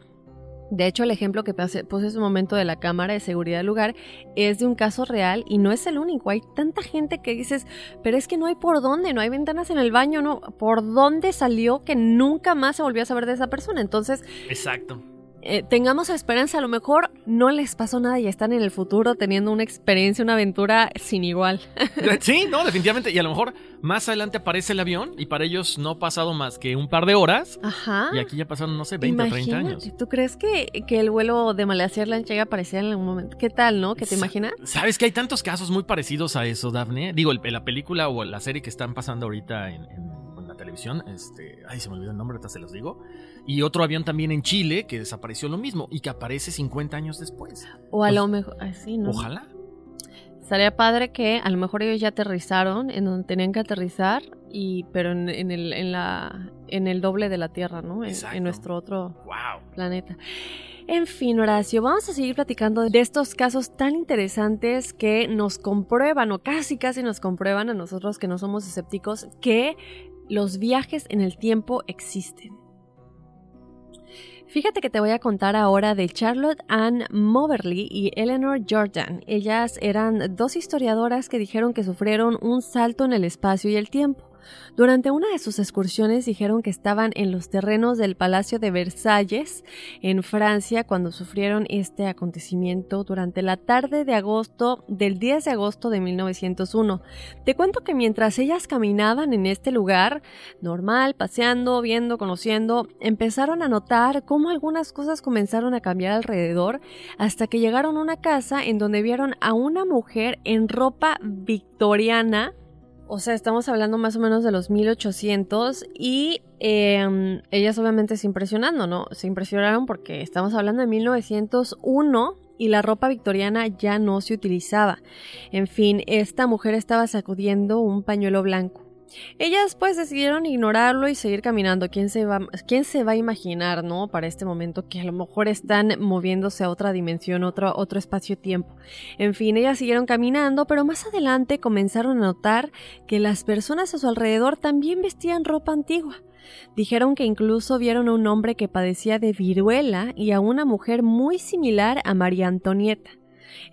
De hecho, el ejemplo que puse hace un momento de la cámara de seguridad del lugar es de un caso real y no es el único. Hay tanta gente que dices, pero es que no hay por dónde, no hay ventanas en el baño, no. ¿Por dónde salió que nunca más se volvió a saber de esa persona? Entonces, Exacto. Eh, tengamos esperanza. A lo mejor no les pasó nada y están en el futuro teniendo una experiencia, una aventura sin igual. Sí, no, definitivamente. Y a lo mejor más adelante aparece el avión y para ellos no ha pasado más que un par de horas. Ajá. Y aquí ya pasaron, no sé, 20 o 30 años. ¿Tú crees que, que el vuelo de Malaysia Airlines llega a aparecer en algún momento? ¿Qué tal, no? ¿Qué te Sa- imaginas? ¿Sabes que hay tantos casos muy parecidos a eso, Daphne? Digo, el- la película o la serie que están pasando ahorita en, en- en la televisión, este, ay, se me olvidó el nombre, ahorita se los digo. Y otro avión también en Chile que desapareció lo mismo y que aparece 50 años después. O a lo mejor, así, ¿no? Ojalá. Estaría padre que a lo mejor ellos ya aterrizaron en donde tenían que aterrizar, y, pero en, en el, en, la, en el doble de la Tierra, ¿no? En, en nuestro otro Wow. planeta. En fin, Horacio, vamos a seguir platicando de estos casos tan interesantes que nos comprueban, o casi casi nos comprueban a nosotros que no somos escépticos, que los viajes en el tiempo existen. Fíjate que te voy a contar ahora de Charlotte Ann Moberly y Eleanor Jordan. Ellas eran dos historiadoras que dijeron que sufrieron un salto en el espacio y el tiempo. Durante una de sus excursiones dijeron que estaban en los terrenos del Palacio de Versalles, en Francia, cuando sufrieron este acontecimiento durante la tarde de agosto del 10 de agosto de 1901. Te cuento que mientras ellas caminaban en este lugar, normal, paseando, viendo, conociendo, empezaron a notar cómo algunas cosas comenzaron a cambiar alrededor hasta que llegaron a una casa en donde vieron a una mujer en ropa victoriana. O sea, estamos hablando más o menos de los 1800 y eh, ellas obviamente se impresionando, ¿no? Se impresionaron porque estamos hablando de 1901 y la ropa victoriana ya no se utilizaba. En fin, esta mujer estaba sacudiendo un pañuelo blanco. Ellas pues decidieron ignorarlo y seguir caminando. ¿Quién se, va, ¿Quién se va a imaginar, no? Para este momento que a lo mejor están moviéndose a otra dimensión, otro, otro espacio-tiempo. En fin, ellas siguieron caminando, pero más adelante comenzaron a notar que las personas a su alrededor también vestían ropa antigua. Dijeron que incluso vieron a un hombre que padecía de viruela y a una mujer muy similar a María Antonieta.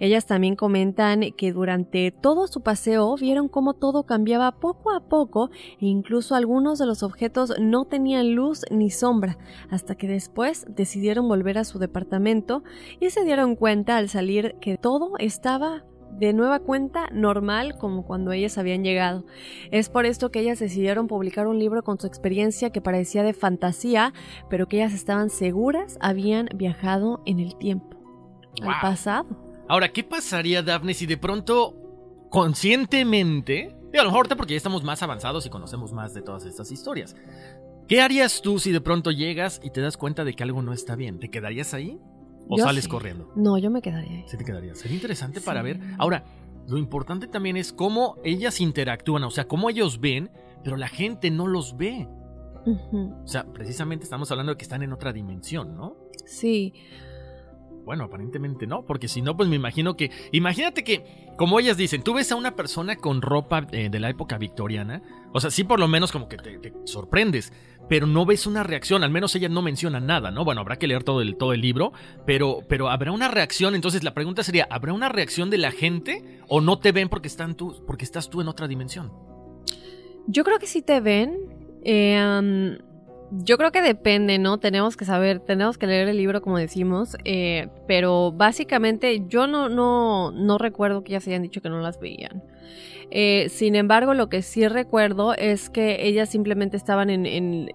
Ellas también comentan que durante todo su paseo vieron cómo todo cambiaba poco a poco e incluso algunos de los objetos no tenían luz ni sombra, hasta que después decidieron volver a su departamento y se dieron cuenta al salir que todo estaba de nueva cuenta normal como cuando ellas habían llegado. Es por esto que ellas decidieron publicar un libro con su experiencia que parecía de fantasía, pero que ellas estaban seguras habían viajado en el tiempo, al pasado. Ahora, ¿qué pasaría, Daphne, si de pronto, conscientemente, y a lo mejor porque ya estamos más avanzados y conocemos más de todas estas historias, ¿qué harías tú si de pronto llegas y te das cuenta de que algo no está bien? ¿Te quedarías ahí? ¿O sales corriendo? No, yo me quedaría ahí. Sí, te quedaría. Sería interesante para ver. Ahora, lo importante también es cómo ellas interactúan, o sea, cómo ellos ven, pero la gente no los ve. O sea, precisamente estamos hablando de que están en otra dimensión, ¿no? Sí. Bueno, aparentemente no, porque si no, pues me imagino que. Imagínate que, como ellas dicen, tú ves a una persona con ropa eh, de la época victoriana, o sea, sí por lo menos como que te, sorprendes, pero no ves una reacción, al menos ella no menciona nada, ¿no? Bueno, habrá que leer todo el, todo el libro, pero, pero habrá una reacción, entonces la pregunta sería, ¿habrá una reacción de la gente o no te ven porque, están tú, porque estás tú en otra dimensión? Yo creo que sí te ven. Eh, yo creo que depende, ¿no? Tenemos que saber, tenemos que leer el libro como decimos, eh, pero básicamente yo no, no, no recuerdo que ellas hayan dicho que no las veían. Eh, sin embargo, lo que sí recuerdo es que ellas simplemente estaban en,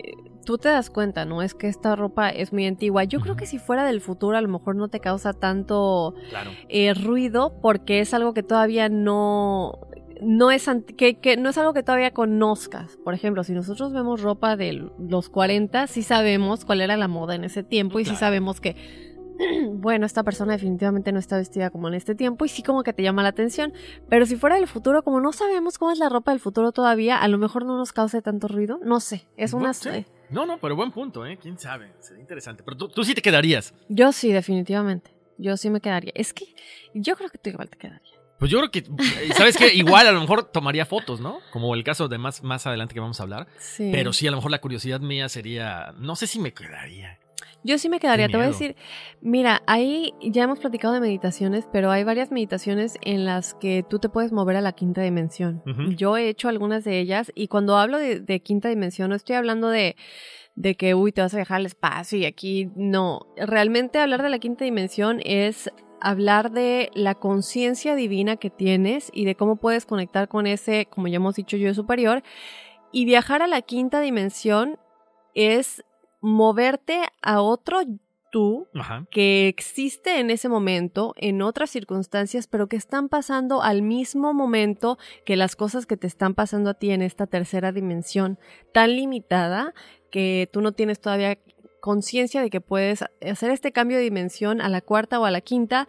Tú te das cuenta, ¿no? Es que esta ropa es muy antigua. Yo creo que si fuera del futuro a lo mejor no te causa tanto eh, ruido porque es algo que todavía no no es, que, no es algo que todavía conozcas. Por ejemplo, si nosotros vemos ropa de los 40, sí sabemos cuál era la moda en ese tiempo y sí sabemos que, bueno, esta persona definitivamente no está vestida como en este tiempo y sí como que te llama la atención. Pero si fuera del futuro, como no sabemos cómo es la ropa del futuro todavía, a lo mejor no nos cause tanto ruido. No sé, es una... No, no, pero buen punto, ¿eh? ¿Quién sabe? Sería interesante. Pero tú, tú sí te quedarías. Yo sí, definitivamente. Yo sí me quedaría. Es que yo creo que tú igual te quedaría. Pues yo creo que, ¿sabes qué? Igual a lo mejor tomaría fotos, ¿no? Como el caso de más, más adelante que vamos a hablar. Sí. Pero sí, a lo mejor la curiosidad mía sería, no sé si me quedaría. Yo sí me quedaría, te voy a decir, mira, ahí ya hemos platicado de meditaciones, pero hay varias meditaciones en las que tú te puedes mover a la quinta dimensión. Yo he hecho algunas de ellas y cuando hablo de, de quinta dimensión no estoy hablando de de que, uy, te vas a viajar al espacio y aquí no. Realmente hablar de la quinta dimensión es hablar de la conciencia divina que tienes y de cómo puedes conectar con ese, como ya hemos dicho yo, superior. Y viajar a la quinta dimensión es moverte a otro tú que existe en ese momento, en otras circunstancias, pero que están pasando al mismo momento que las cosas que te están pasando a ti en esta tercera dimensión tan limitada que tú no tienes todavía conciencia de que puedes hacer este cambio de dimensión a la cuarta o a la quinta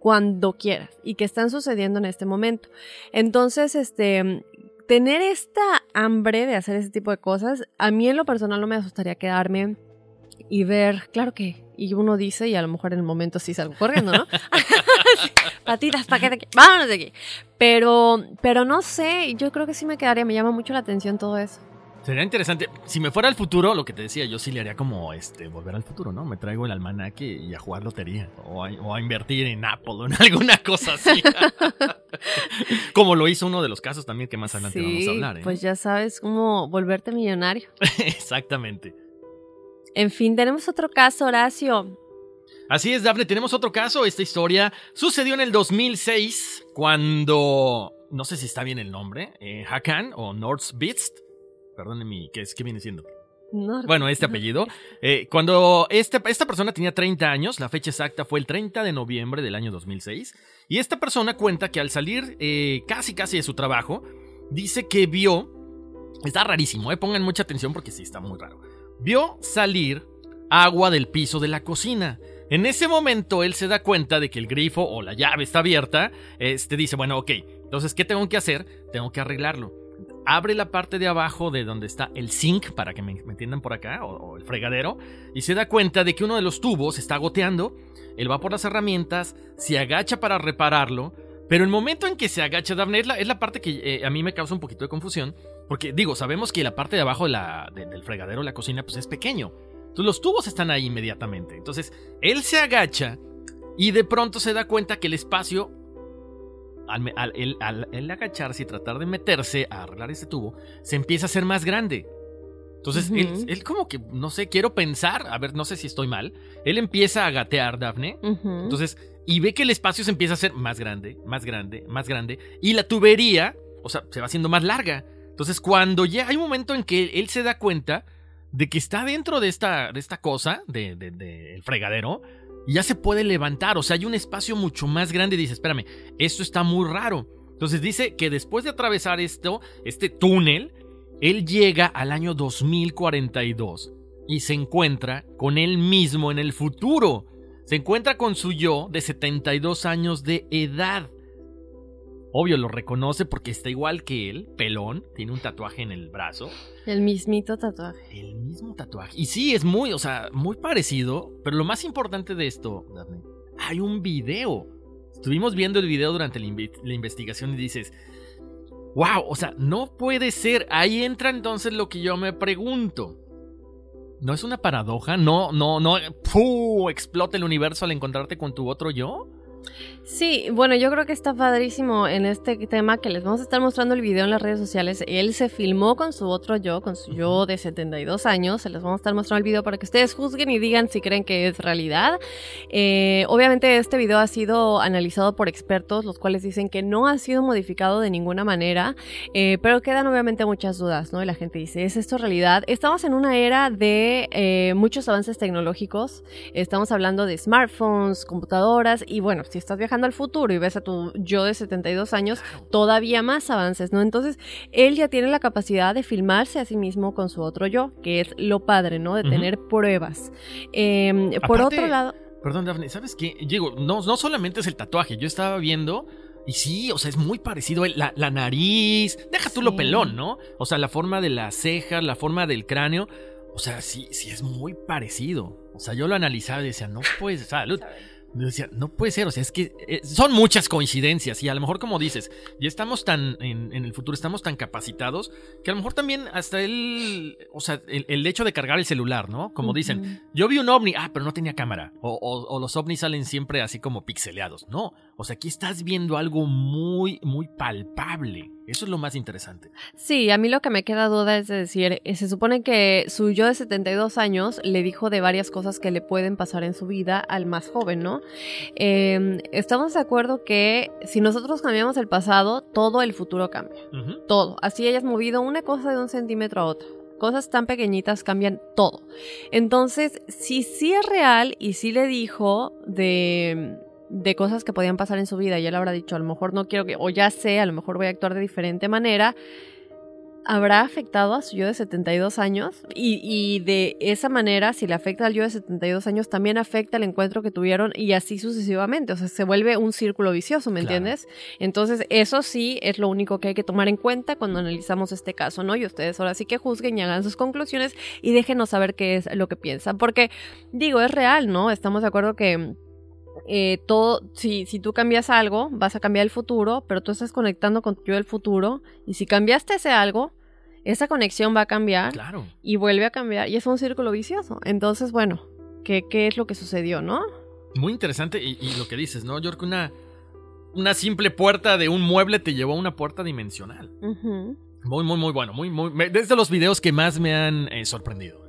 cuando quieras y que están sucediendo en este momento. Entonces, este, tener esta hambre de hacer ese tipo de cosas, a mí en lo personal no me asustaría quedarme y ver, claro que, y uno dice, y a lo mejor en el momento sí salgo corriendo, ¿no? Patitas, paquete, vámonos de aquí. Pero, pero no sé, yo creo que sí me quedaría, me llama mucho la atención todo eso. Sería interesante. Si me fuera al futuro, lo que te decía, yo sí le haría como este volver al futuro, ¿no? Me traigo el almanaque y a jugar lotería. O a, invertir en Apple o en alguna cosa así. como lo hizo uno de los casos también que más adelante vamos a hablar. ¿eh? Pues ya sabes cómo volverte millonario. Exactamente. En fin, tenemos otro caso, Horacio. Así es, Daphne, tenemos otro caso. Esta historia sucedió en el 2006 cuando, no sé si está bien el nombre, eh, Hakan o ¿qué, es, ¿qué viene siendo? Bueno, este apellido. Eh, cuando este, esta persona tenía 30 años, la fecha exacta fue el 30 de noviembre del año 2006, y esta persona cuenta que al salir eh, casi casi de su trabajo, dice que vio, está rarísimo, eh, pongan mucha atención porque sí está muy raro, vio salir agua del piso de la cocina. En ese momento él se da cuenta de que el grifo o la llave está abierta. Este dice, bueno, ok, entonces, ¿qué tengo que hacer? Tengo que arreglarlo. Abre la parte de abajo de donde está el zinc, para que me, entiendan por acá, o, el fregadero, y se da cuenta de que uno de los tubos está goteando. Él va por las herramientas, se agacha para repararlo, pero el momento en que se agacha Daphne es la, es la parte que eh, a mí me causa un poquito de confusión, porque digo, sabemos que la parte de abajo de la, de- del fregadero, la cocina, pues es pequeño. Entonces los tubos están ahí inmediatamente. Entonces él se agacha y de pronto se da cuenta que el espacio, al, al- él- al- agacharse y tratar de meterse a arreglar ese tubo, se empieza a hacer más grande. Entonces él, como que, no sé, quiero pensar, a ver, no sé si estoy mal, él empieza a gatear, Daphne, entonces, y ve que el espacio se empieza a hacer más grande, más grande, más grande. Y la tubería, o sea, se va haciendo más larga. Entonces, cuando ya hay un momento en que él se da cuenta de que está dentro de esta, de esta cosa, del de, de- el fregadero, ya se puede levantar. O sea, hay un espacio mucho más grande. Dice, espérame, esto está muy raro. Entonces dice que después de atravesar esto, este túnel, él llega al año 2042 y se encuentra con él mismo en el futuro. Se encuentra con su yo de 72 años de edad. Obvio, lo reconoce porque está igual que él, pelón, tiene un tatuaje en el brazo. El mismito tatuaje. El mismo tatuaje. Y sí, es muy, o sea, muy parecido. Pero lo más importante de esto, Daphne, hay un video. Estuvimos viendo el video durante la, inve- la investigación y dices, wow, o sea, no puede ser. Ahí entra entonces lo que yo me pregunto. ¿No es una paradoja? ¿No, no, no, ¡fu! explota el universo al encontrarte con tu otro yo? Sí, bueno, yo creo que está padrísimo en este tema que les vamos a estar mostrando el video en las redes sociales. Él se filmó con su otro yo, con su yo de 72 años. Se les vamos a estar mostrando el video para que ustedes juzguen y digan si creen que es realidad. Eh, obviamente este video ha sido analizado por expertos, los cuales dicen que no ha sido modificado de ninguna manera, eh, pero quedan obviamente muchas dudas, ¿no? Y la gente dice, ¿es esto realidad? Estamos en una era de eh, muchos avances tecnológicos. Estamos hablando de smartphones, computadoras y bueno, si estás viajando al futuro y ves a tu yo de 72 años, todavía más avances, ¿no? Entonces, él ya tiene la capacidad de filmarse a sí mismo con su otro yo, que es lo padre, ¿no? De tener pruebas. Eh, por otro lado... Perdón, Daphne, ¿sabes qué? Digo, no, no solamente es el tatuaje, yo estaba viendo. Y sí, o sea, es muy parecido. La, la nariz, deja tú lo pelón, ¿no? O sea, la forma de las cejas, la forma del cráneo. O sea, sí, sí es muy parecido. O sea, yo lo analizaba y decía, no puede ser. Salud. Yo decía, no puede ser. O sea, es que eh, son muchas coincidencias. Y a lo mejor, como dices, ya estamos tan en, en el futuro, estamos tan capacitados que a lo mejor también hasta el. O sea, el, el hecho de cargar el celular, ¿no? Como dicen, yo vi un ovni, ah, pero no tenía cámara. O, o- o los ovnis salen siempre así como pixeleados. No, o sea, aquí estás viendo algo muy, muy palpable. Eso es lo más interesante. Sí, a mí lo que me queda duda es de decir, eh, se supone que su yo de 72 años le dijo de varias cosas que le pueden pasar en su vida al más joven, ¿no? Eh, estamos de acuerdo que si nosotros cambiamos el pasado, todo el futuro cambia. Todo. Así hayas movido una cosa de un centímetro a otra. Cosas tan pequeñitas cambian todo. Entonces, si sí es real y sí le dijo de, de cosas que podían pasar en su vida, y él habrá dicho, a lo mejor no quiero que, o ya sé, a lo mejor voy a actuar de diferente manera, ¿habrá afectado a su yo de 72 años? Y, y de esa manera, si le afecta al yo de 72 años, también afecta el encuentro que tuvieron y así sucesivamente. O sea, se vuelve un círculo vicioso, ¿me Claro. entiendes? Entonces, eso sí es lo único que hay que tomar en cuenta cuando analizamos este caso, ¿no? Y ustedes ahora sí que juzguen y hagan sus conclusiones y déjenos saber qué es lo que piensan. Porque, digo, es real, ¿no? Estamos de acuerdo que eh, todo, si, si tú cambias algo, vas a cambiar el futuro, pero tú estás conectando con yo del futuro, y si cambiaste ese algo, esa conexión va a cambiar Claro. y vuelve a cambiar, y es un círculo vicioso. Entonces, bueno, ¿qué, qué es lo que sucedió, no? Muy interesante. Y, y lo que dices, ¿no? Yo creo que una, una simple puerta de un mueble te llevó a una puerta dimensional. Muy, muy, muy bueno. Muy, muy. Desde los videos que más me han eh, sorprendido.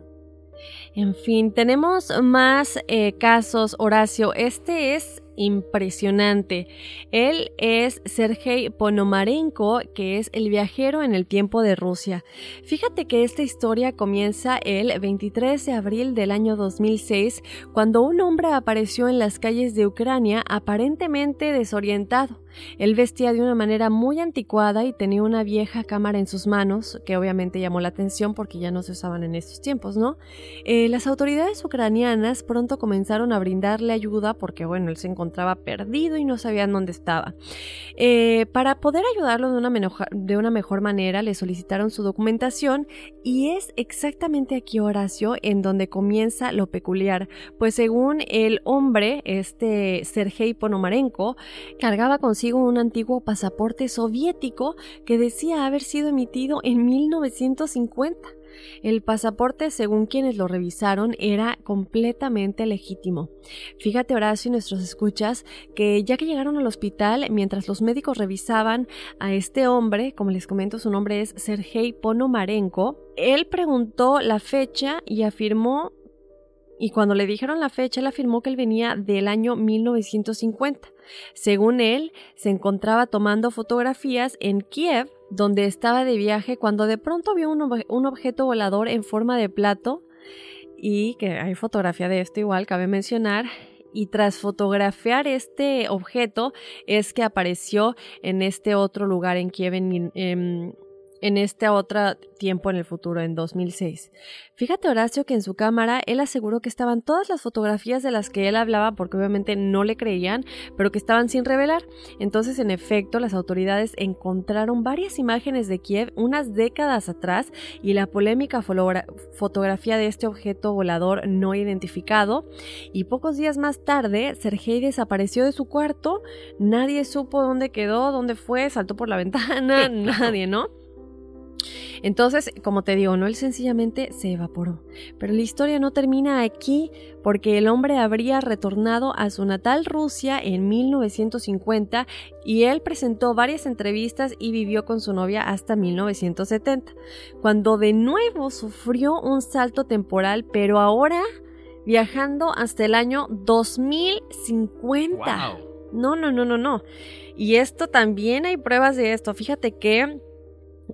En fin, tenemos más eh, casos, Horacio. Este es impresionante. Él es Sergei Ponomarenko, que es el viajero en el tiempo de Rusia. Fíjate que esta historia comienza el 23 de abril del año 2006, cuando un hombre apareció en las calles de Ucrania aparentemente desorientado. Él vestía de una manera muy anticuada y tenía una vieja cámara en sus manos, que obviamente llamó la atención porque ya no se usaban en estos tiempos, ¿no? Eh, las autoridades ucranianas pronto comenzaron a brindarle ayuda porque, bueno, él se encontraba perdido y no sabían dónde estaba. Eh, para poder ayudarlo de una, de una mejor manera, le solicitaron su documentación y es exactamente aquí, Horacio, en donde comienza lo peculiar, pues según el hombre, este Sergei Ponomarenko, cargaba consigo un antiguo pasaporte soviético que decía haber sido emitido en 1950. El pasaporte, según quienes lo revisaron, era completamente legítimo. Fíjate, Horacio y nuestros escuchas, que ya que llegaron al hospital, mientras los médicos revisaban a este hombre, como les comento, su nombre es Sergei Ponomarenko, él preguntó la fecha y afirmó y cuando le dijeron la fecha, él afirmó que él venía del año 1950. Según él, se encontraba tomando fotografías en Kiev, donde estaba de viaje, cuando de pronto vio un, objeto volador en forma de plato, y que hay fotografía de esto igual, cabe mencionar, y tras fotografiar este objeto es que apareció en este otro lugar en Kiev, en este otro tiempo en el futuro, en 2006. Fíjate Horacio que en su cámara él aseguró que estaban todas las fotografías de las que él hablaba porque obviamente no le creían, pero que estaban sin revelar. Entonces, en efecto, las autoridades encontraron varias imágenes de Kiev unas décadas atrás y la polémica fotografía de este objeto volador no identificado. Y pocos días más tarde, Sergei desapareció de su cuarto, nadie supo dónde quedó, dónde fue, saltó por la ventana, nadie, ¿no? Entonces, como te digo, no él sencillamente se evaporó. Pero la historia no termina aquí porque el hombre habría retornado a su natal Rusia en 1950 y él presentó varias entrevistas y vivió con su novia hasta 1970, cuando de nuevo sufrió un salto temporal, pero ahora viajando hasta el año 2050. No, no, no, no, no. Y esto también hay pruebas de esto. Fíjate que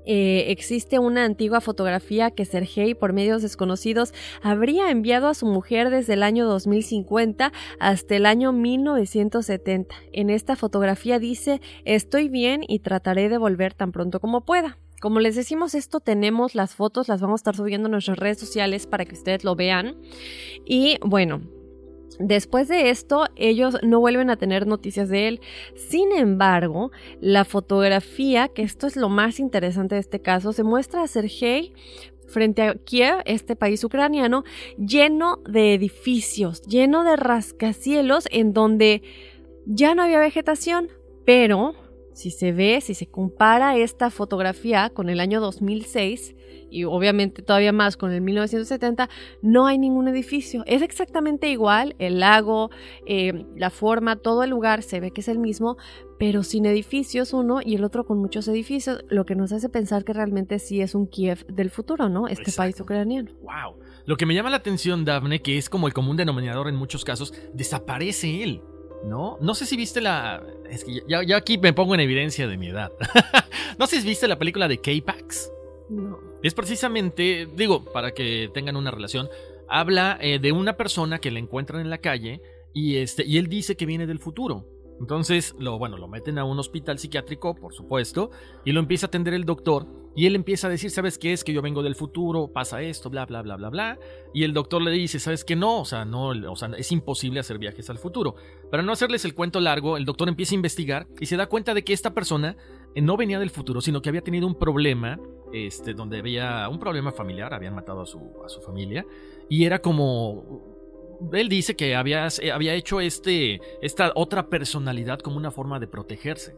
eh, existe una antigua fotografía que Sergei, por medios desconocidos, habría enviado a su mujer desde el año 2050 hasta el año 1970. En esta fotografía dice, estoy bien y trataré de volver tan pronto como pueda. Como les decimos esto, tenemos las fotos, las vamos a estar subiendo a nuestras redes sociales para que ustedes lo vean. Y bueno, Después de esto, ellos no vuelven a tener noticias de él. Sin embargo, la fotografía, que esto es lo más interesante de este caso, se muestra a Sergei frente a Kiev, este país ucraniano, lleno de edificios, lleno de rascacielos en donde ya no había vegetación, pero si se ve, si se compara esta fotografía con el año 2006, y obviamente todavía más con el 1970, no hay ningún edificio. Es exactamente igual, el lago, eh, la forma, todo el lugar se ve que es el mismo, pero sin edificios uno y el otro con muchos edificios, lo que nos hace pensar que realmente sí es un Kiev del futuro, ¿no? Este país ucraniano. Wow. Lo que me llama la atención, Daphne, que es como el común denominador en muchos casos, desaparece él. ¿No? No sé si viste la. Es que ya, ya aquí me pongo en evidencia de mi edad. no sé si viste la película de K-Pax. No. Es precisamente, digo, para que tengan una relación, habla eh, de una persona que le encuentran en la calle y, este, y él dice que viene del futuro. Entonces, lo, bueno, lo meten a un hospital psiquiátrico, por supuesto, y lo empieza a atender el doctor. Y él empieza a decir, ¿sabes qué? Es que yo vengo del futuro, pasa esto, bla, bla, bla, bla, bla. Y el doctor le dice, ¿sabes qué? No, o sea, no, o sea, es imposible hacer viajes al futuro. Para no hacerles el cuento largo, el doctor empieza a investigar y se da cuenta de que esta persona eh, no venía del futuro, sino que había tenido un problema, este, donde había un problema familiar, habían matado a su, a su familia, y era como él dice que había, eh, había hecho este, esta otra personalidad como una forma de protegerse.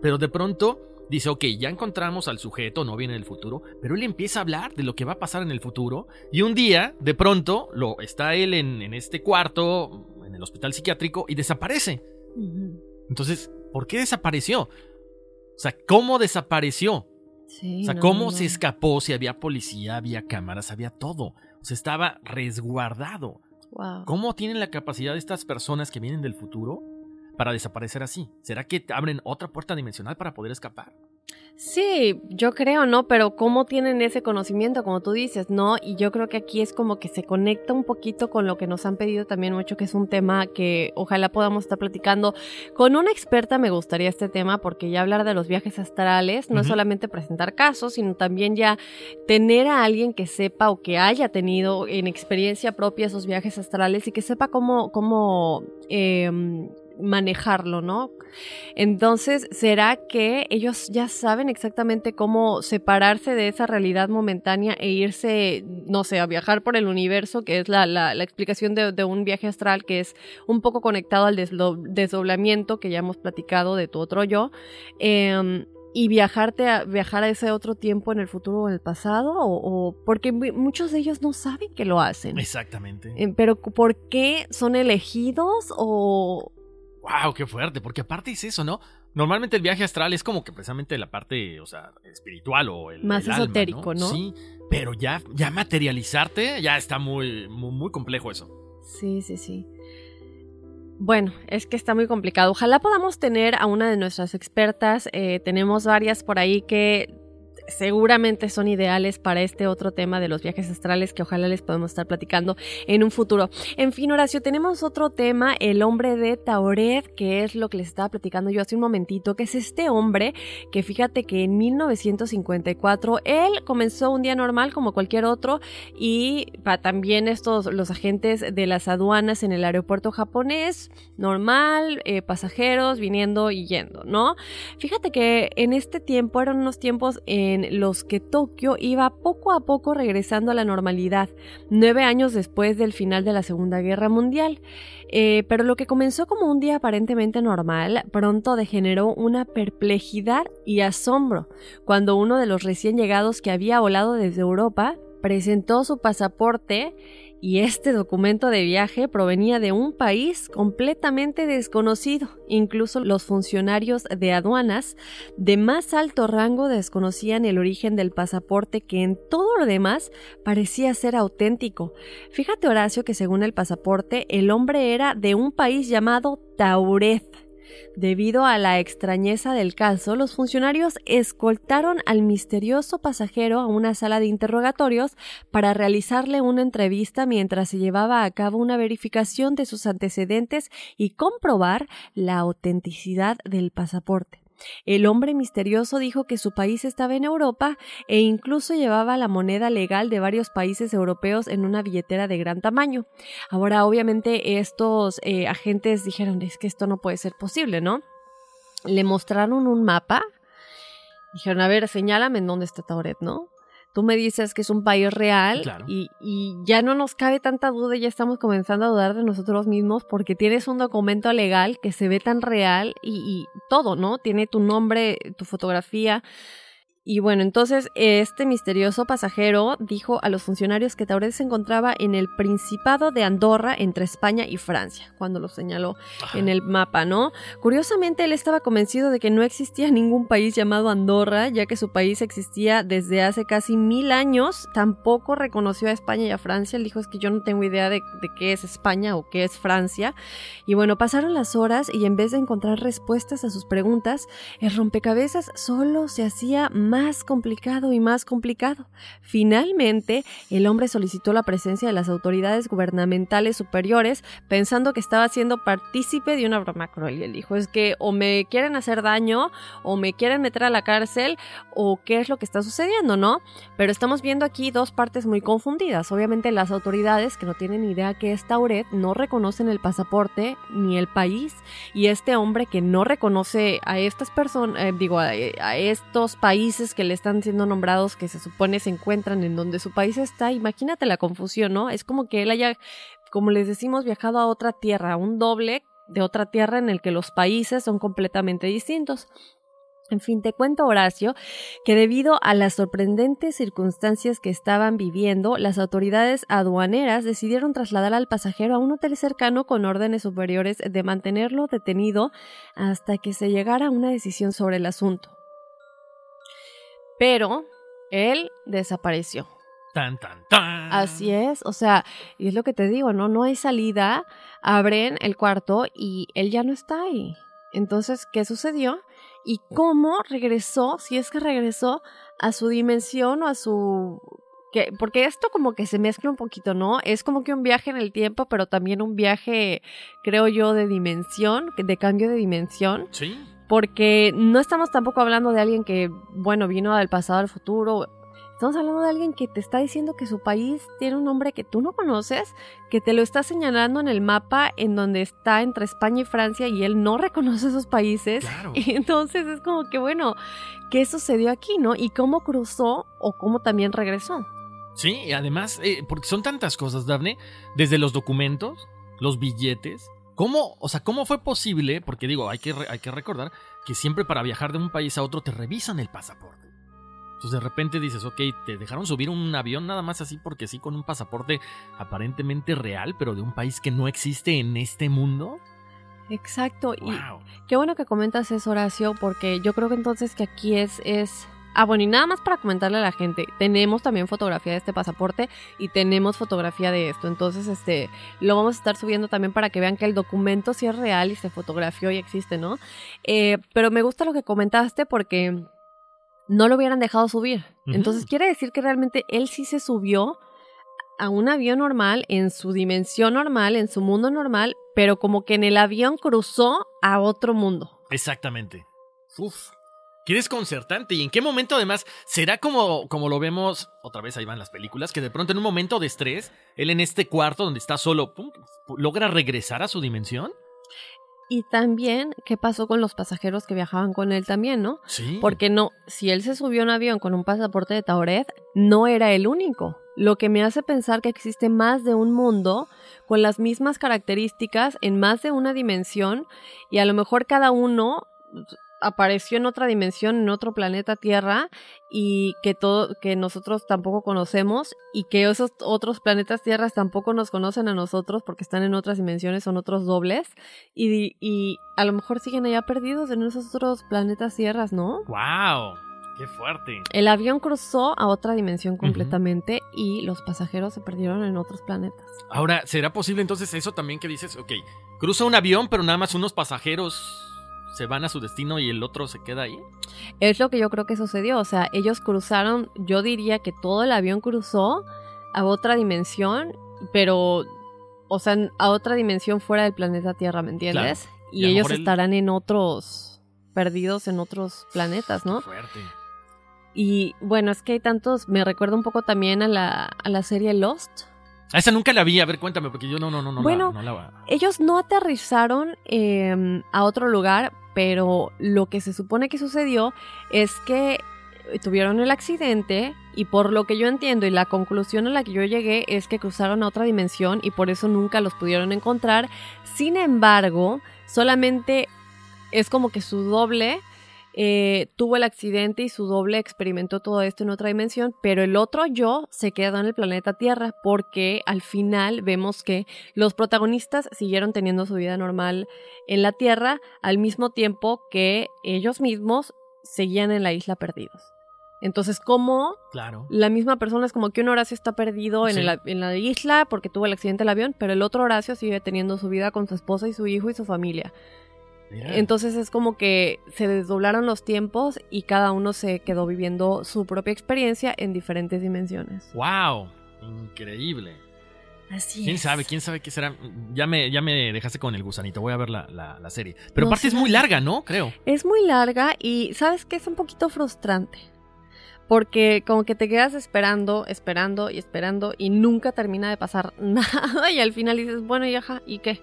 Pero de pronto dice, ok, ya encontramos al sujeto, no viene del futuro, pero él empieza a hablar de lo que va a pasar en el futuro y un día, de pronto, lo, está él en, en este cuarto, en el hospital psiquiátrico, y desaparece. Entonces, ¿por qué desapareció? O sea, ¿cómo desapareció? o sea, ¿cómo se escapó si había policía, había cámaras, había todo? O sea, estaba resguardado. ¿Cómo tienen la capacidad estas personas que vienen del futuro para desaparecer así? ¿Será que abren otra puerta dimensional para poder escapar? Sí, yo creo, ¿no? Pero ¿cómo tienen ese conocimiento, como tú dices, ¿no? Y yo creo que aquí es como que se conecta un poquito con lo que nos han pedido también mucho, que es un tema que ojalá podamos estar platicando. Con una experta me gustaría este tema, porque ya hablar de los viajes astrales no es solamente presentar casos, sino también ya tener a alguien que sepa o que haya tenido en experiencia propia esos viajes astrales y que sepa cómo, cómo em, manejarlo, ¿no? Entonces, ¿será que ellos ya saben exactamente cómo separarse de esa realidad momentánea e irse, no sé, a viajar por el universo, que es la, la- la explicación de, de un viaje astral que es un poco conectado al desdoblamiento que ya hemos platicado de tu otro yo? Em, y viajarte a, viajar a ese otro tiempo en el futuro o en el pasado, o, o- porque mu- muchos de ellos no saben que lo hacen. Exactamente. Eh, Pero ¿por qué son elegidos o, Wow, qué fuerte, porque aparte es eso, ¿no? Normalmente el viaje astral es como que precisamente la parte, o sea, espiritual o el Más el alma, esotérico, ¿no? Sí, pero ya, ya materializarte ya está muy, muy, muy complejo eso. Sí, sí, sí. Bueno, es que está muy complicado. Ojalá podamos tener a una de nuestras expertas. eh, tenemos varias por ahí que seguramente son ideales para este otro tema de los viajes astrales que ojalá les podemos estar platicando en un futuro. En fin, Horacio, tenemos otro tema, el hombre de Tauret, que es lo que les estaba platicando yo hace un momentito, que es este hombre que fíjate que en 1954 él comenzó un día normal como cualquier otro y también estos los agentes de las aduanas en el aeropuerto japonés normal eh, pasajeros viniendo y yendo no fíjate que en este tiempo eran unos tiempos en los que Tokio iba poco a poco regresando a la normalidad nueve años después del final de la segunda guerra mundial. Eh, pero lo que comenzó como un día aparentemente normal pronto degeneró una perplejidad y asombro cuando uno de los recién llegados que había volado desde Europa presentó su pasaporte y este documento de viaje provenía de un país completamente desconocido. Incluso los funcionarios de aduanas de más alto rango desconocían el origen del pasaporte que en todo lo demás parecía ser auténtico. Fíjate Horacio que según el pasaporte el hombre era de un país llamado Tauret. Debido a la extrañeza del caso, los funcionarios escoltaron al misterioso pasajero a una sala de interrogatorios para realizarle una entrevista mientras se llevaba a cabo una verificación de sus antecedentes y comprobar la autenticidad del pasaporte. El hombre misterioso dijo que su país estaba en Europa e incluso llevaba la moneda legal de varios países europeos en una billetera de gran tamaño. Ahora, obviamente, estos eh, agentes dijeron, es que esto no puede ser posible, ¿no? Le mostraron un mapa. Dijeron, a ver, señálame en dónde está Tauret, ¿no? Tú me dices que es un país real Claro. y, y ya no nos cabe tanta duda, ya estamos comenzando a dudar de nosotros mismos porque tienes un documento legal que se ve tan real y, y todo, ¿no? Tiene tu nombre, tu fotografía. Y bueno, entonces este misterioso pasajero dijo a los funcionarios que Tauret se encontraba en el Principado de Andorra entre España y Francia, cuando lo señaló Ajá. en el mapa, ¿no? Curiosamente, él estaba convencido de que no existía ningún país llamado Andorra, ya que su país existía desde hace casi mil años. Tampoco reconoció a España y a Francia. Él dijo es que yo no tengo idea de, de qué es España o qué es Francia. Y bueno, pasaron las horas y en vez de encontrar respuestas a sus preguntas, el rompecabezas solo se hacía más complicado y más complicado. Finalmente, el hombre solicitó la presencia de las autoridades gubernamentales superiores pensando que estaba siendo partícipe de una broma cruel. Y él dijo, es que o me quieren hacer daño, o me quieren meter a la cárcel, o qué es lo que está sucediendo, ¿no? Pero estamos viendo aquí dos partes muy confundidas. Obviamente las autoridades, que no tienen idea qué es Tauret, no reconocen el pasaporte ni el país. Y este hombre que no reconoce a estas personas, eh, digo, a, a estos países que le están siendo nombrados, que se supone se encuentran en donde su país está, imagínate la confusión, ¿no? Es como que él haya como les decimos, viajado a otra tierra, un doble de otra tierra en el que los países son completamente distintos. En fin, te cuento, Horacio, que debido a las sorprendentes circunstancias que estaban viviendo, las autoridades aduaneras decidieron trasladar al pasajero a un hotel cercano con órdenes superiores de mantenerlo detenido hasta que se llegara a una decisión sobre el asunto. Pero él desapareció. Tan, tan, tan. Así es, o sea, y es lo que te digo, ¿no? No hay salida, abren el cuarto y él ya no está ahí. Entonces, ¿qué sucedió? y cómo regresó, si es que regresó, a su dimensión o a su... Que, porque esto como que se mezcla un poquito, ¿no? Es como que un viaje en el tiempo, pero también un viaje, creo yo, de dimensión, de cambio de dimensión. Sí. Porque no estamos tampoco hablando de alguien que, bueno, vino del pasado al futuro. Estamos hablando de alguien que te está diciendo que su país tiene un nombre que tú no conoces, que te lo está señalando en el mapa en donde está entre España y Francia y él no reconoce esos países. Claro. Y entonces es como que, bueno, ¿qué sucedió aquí, no? Y cómo cruzó o cómo también regresó. Sí, y además, eh, porque son tantas cosas, Daphne, desde los documentos, los billetes. ¿Cómo, o sea, cómo fue posible? Porque digo, hay que, hay que recordar que siempre para viajar de un país a otro te revisan el pasaporte. Entonces de repente dices, ok, te dejaron subir un avión nada más así porque sí, con un pasaporte aparentemente real, pero de un país que no existe en este mundo. Exacto. Y Wow. qué bueno que comentas eso, Horacio, porque yo creo que entonces que aquí es, es... Ah, bueno, y nada más para comentarle a la gente, tenemos también fotografía de este pasaporte y tenemos fotografía de esto. Entonces, este, lo vamos a estar subiendo también para que vean que el documento sí es real y se fotografió y existe, ¿no? Eh, pero me gusta lo que comentaste porque no lo hubieran dejado subir. Entonces, quiere decir que realmente él sí se subió a un avión normal, en su dimensión normal, en su mundo normal, pero como que en el avión cruzó a otro mundo. Exactamente. Uf. Qué desconcertante. ¿Y en qué momento además será como, como lo vemos, otra vez ahí van las películas, que de pronto en un momento de estrés, él en este cuarto donde está solo, pum, logra regresar a su dimensión? Y también, ¿qué pasó con los pasajeros que viajaban con él también, no? Sí. Porque no, si él se subió a un avión con un pasaporte de Tauret, no era el único. Lo que me hace pensar que existe más de un mundo con las mismas características en más de una dimensión y a lo mejor cada uno apareció en otra dimensión, en otro planeta Tierra y que todo que nosotros tampoco conocemos y que esos otros planetas Tierras tampoco nos conocen a nosotros porque están en otras dimensiones, son otros dobles y, y a lo mejor siguen allá perdidos en esos otros planetas Tierras, ¿no? ¡Wow! ¡Qué fuerte! El avión cruzó a otra dimensión completamente y los pasajeros se perdieron en otros planetas. Ahora, ¿será posible entonces eso también que dices? Ok, cruza un avión, pero nada más unos pasajeros se van a su destino y el otro se queda ahí. Es lo que yo creo que sucedió. O sea, ellos cruzaron, yo diría que todo el avión cruzó a otra dimensión, pero, o sea, a otra dimensión fuera del planeta Tierra, ¿me entiendes? Y ellos él- estarán en otros, perdidos en otros planetas, ¿no? Qué fuerte. Y bueno, es que hay tantos, me recuerda un poco también a la, a la serie Lost. A esa nunca la vi, a ver, cuéntame, porque yo no, no, no, no, Bueno, la, no la Ellos no aterrizaron eh, a otro lugar, pero lo que se supone que sucedió es que tuvieron el accidente y por lo que yo entiendo y la conclusión a la que yo llegué es que cruzaron a otra dimensión y por eso nunca los pudieron encontrar. Sin embargo, solamente es como que su doble eh, tuvo el accidente y su doble experimentó todo esto en otra dimensión, pero el otro yo se quedó en el planeta Tierra porque al final vemos que los protagonistas siguieron teniendo su vida normal en la Tierra al mismo tiempo que ellos mismos seguían en la isla perdidos. Entonces, ¿cómo Claro. la misma persona es como que un Horacio está perdido en, Sí. el- en la isla porque tuvo el accidente del avión, pero el otro Horacio sigue teniendo su vida con su esposa y su hijo y su familia? Mira. Entonces es como que se desdoblaron los tiempos y cada uno se quedó viviendo su propia experiencia en diferentes dimensiones. ¡Wow! Increíble. Así ¿Quién sabe? ¿Quién sabe qué será? Ya me, ya me dejaste con el gusanito. Voy a ver la, la- la serie. Pero No aparte es muy larga, ¿no? Creo. Es muy larga y sabes que es un poquito frustrante. Porque como que te quedas esperando, esperando y esperando y nunca termina de pasar nada y al final dices, bueno, y ajá, ¿y qué?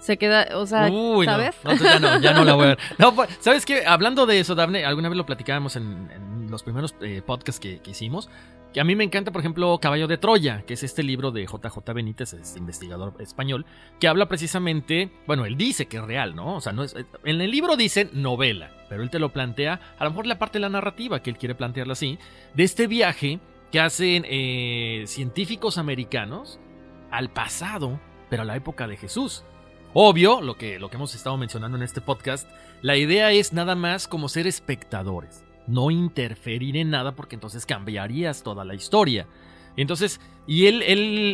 Se queda, o sea, Uy, no. ¿sabes? No, ya no, ya no la voy a ver. No, pues, ¿sabes qué? Hablando de eso, Daphne, alguna vez lo platicábamos en, en los primeros eh, podcasts que, que hicimos. Que a mí me encanta, por ejemplo, Caballo de Troya, que es este libro de JJ Benítez, este investigador español, que habla precisamente, bueno, él dice que es real, ¿no? O sea, no es, en el libro dice novela, pero él te lo plantea, a lo mejor la parte de la narrativa, que él quiere plantearla así, de este viaje que hacen eh, científicos americanos al pasado, pero a la época de Jesús. Obvio, lo que, lo que hemos estado mencionando en este podcast, la idea es nada más como ser espectadores, no interferir en nada porque entonces cambiarías toda la historia. Entonces, y él,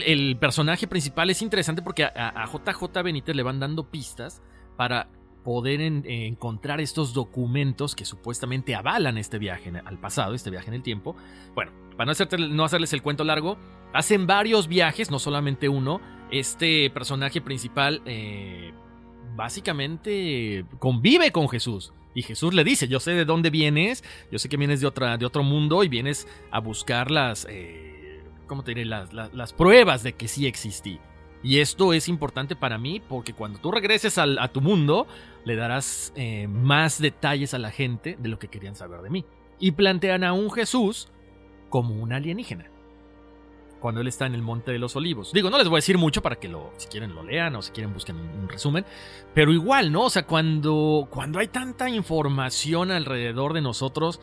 el personaje principal es interesante porque a, JJ Benítez le van dando pistas para poder en- encontrar estos documentos que supuestamente avalan este viaje al pasado, este viaje en el tiempo. Bueno, para no, hacerte- no hacerles el cuento largo, hacen varios viajes, no solamente uno. Este personaje principal eh, básicamente convive con Jesús. Y Jesús le dice, yo sé de dónde vienes, yo sé que vienes de, otra, de otro mundo y vienes a buscar las, eh, ¿cómo te diré? Las, las- pruebas de que sí existí. Y esto es importante para mí porque cuando tú regreses al- a tu mundo, le darás eh, más detalles a la gente de lo que querían saber de mí. Y plantean a un Jesús como un alienígena. Cuando él está en el Monte de los Olivos. Digo, no les voy a decir mucho para que lo, si quieren lo lean o si quieren busquen un, resumen. Pero igual, ¿no? O sea, cuando, cuando hay tanta información alrededor de nosotros,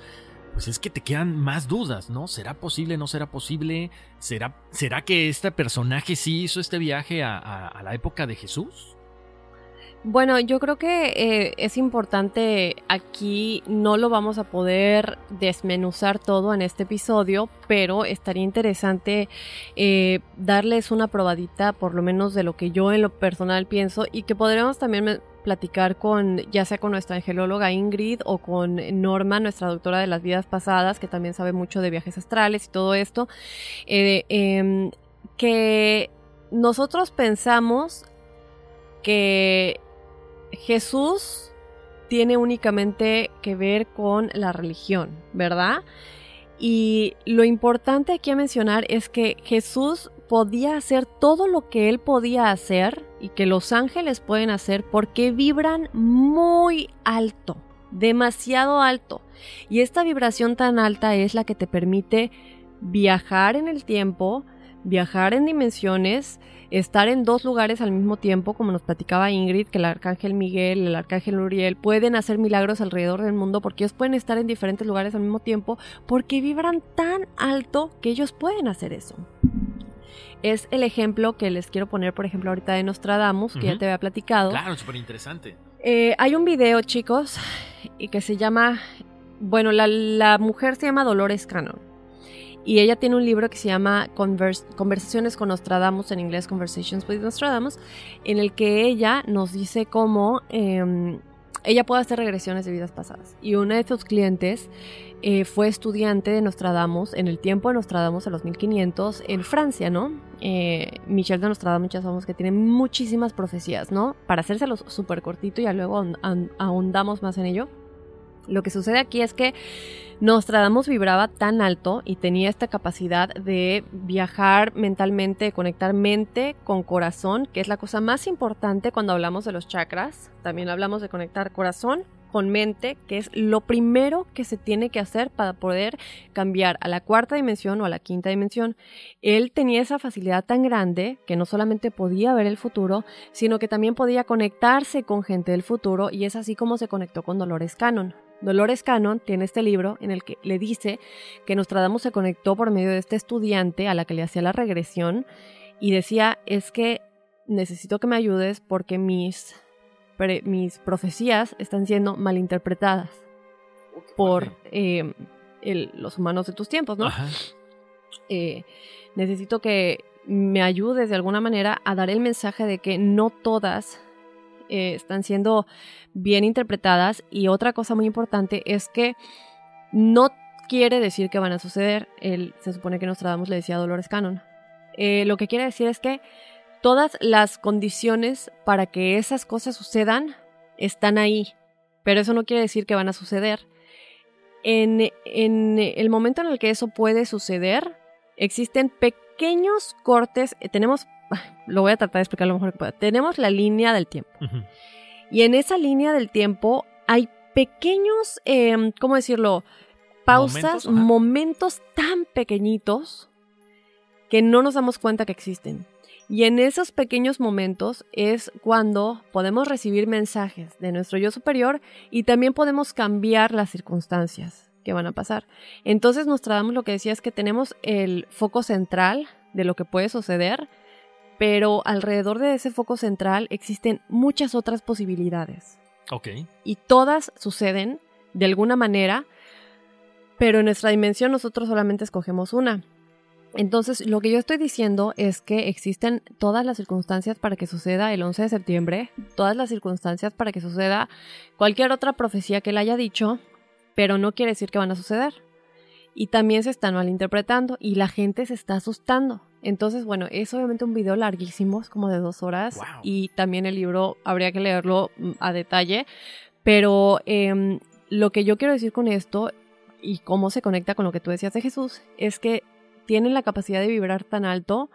pues es que te quedan más dudas, ¿no? ¿Será posible? ¿No será posible? ¿Será, será que este personaje sí hizo este viaje a- a la época de Jesús? Bueno, yo creo que eh, es importante aquí, no lo vamos a poder desmenuzar todo en este episodio, pero estaría interesante eh, darles una probadita, por lo menos de lo que yo en lo personal pienso, y que podremos también platicar con, ya sea con nuestra angelóloga Ingrid o con Norma, nuestra doctora de las vidas pasadas, que también sabe mucho de viajes astrales y todo esto, eh, em, que nosotros pensamos que Jesús tiene únicamente que ver con la religión, ¿verdad? Y lo importante aquí a mencionar es que Jesús podía hacer todo lo que él podía hacer y que los ángeles pueden hacer porque vibran muy alto, demasiado alto. Y esta vibración tan alta es la que te permite viajar en el tiempo, viajar en dimensiones, estar en dos lugares al mismo tiempo, como nos platicaba Ingrid, que el arcángel Miguel, el arcángel Uriel pueden hacer milagros alrededor del mundo porque ellos pueden estar en diferentes lugares al mismo tiempo porque vibran tan alto que ellos pueden hacer eso. Es el ejemplo que les quiero poner, por ejemplo, ahorita de Nostradamus, que ya te había platicado. Claro, súper interesante. Eh, hay un video, chicos, y que se llama, bueno, la, la mujer se llama Dolores Cannon. Y ella tiene un libro que se llama Convers- Conversaciones con Nostradamus, en inglés Conversations with Nostradamus, en el que ella nos dice cómo em, ella puede hacer regresiones de vidas pasadas. Y una de sus clientes eh, fue estudiante de Nostradamus en el tiempo de Nostradamus, a los 1500, en Francia, ¿no? Eh, Michel de Nostradamus ya sabemos que tiene muchísimas profecías, ¿no? Para hacérselos súper cortito y luego ahon- ahon- ahondamos más en ello. Lo que sucede aquí es que Nostradamus vibraba tan alto y tenía esta capacidad de viajar mentalmente, conectar mente con corazón, que es la cosa más importante cuando hablamos de los chakras. También hablamos de conectar corazón con mente, que es lo primero que se tiene que hacer para poder cambiar a la cuarta dimensión o a la quinta dimensión. Él tenía esa facilidad tan grande que no solamente podía ver el futuro, sino que también podía conectarse con gente del futuro y es así como se conectó con Dolores Cannon. Dolores Cannon tiene este libro en el que le dice que Nostradamus se conectó por medio de este estudiante a la que le hacía la regresión y decía es que necesito que me ayudes porque mis, pre- mis profecías están siendo malinterpretadas por eh, el- los humanos de tus tiempos, ¿no? Ajá. eh, necesito que me ayudes de alguna manera a dar el mensaje de que no todas eh, están siendo bien interpretadas y otra cosa muy importante es que no quiere decir que van a suceder. Se supone que Nostradamus le decía Dolores Cannon. Eh, lo que quiere decir es que todas las condiciones para que esas cosas sucedan están ahí, pero eso no quiere decir que van a suceder. En, en el momento en el que eso puede suceder, existen pequeños cortes. Tenemos, lo voy a tratar de explicar lo mejor que pueda. Tenemos la línea del tiempo. Y en esa línea del tiempo hay pequeños, em, ¿cómo decirlo? Pausas, Momentos, tan pequeñitos que no nos damos cuenta que existen. Y en esos pequeños momentos es cuando podemos recibir mensajes de nuestro yo superior y también podemos cambiar las circunstancias que van a pasar. Entonces Nostradamus lo que decía es que tenemos el foco central de lo que puede suceder, pero alrededor de ese foco central existen muchas otras posibilidades Ok. y todas suceden de alguna manera, pero en nuestra dimensión nosotros solamente escogemos una. Entonces, lo que yo estoy diciendo es que existen todas las circunstancias para que suceda el 11 de septiembre, todas las circunstancias para que suceda cualquier otra profecía que él haya dicho, pero no quiere decir que van a suceder. Y también se están malinterpretando y la gente se está asustando. Entonces, bueno, es obviamente un video larguísimo, es como de dos horas. Wow. Y también el libro habría que leerlo mm, a detalle. Pero em, lo que yo quiero decir con esto y cómo se conecta con lo que tú decías de Jesús es que tienen la capacidad de vibrar tan alto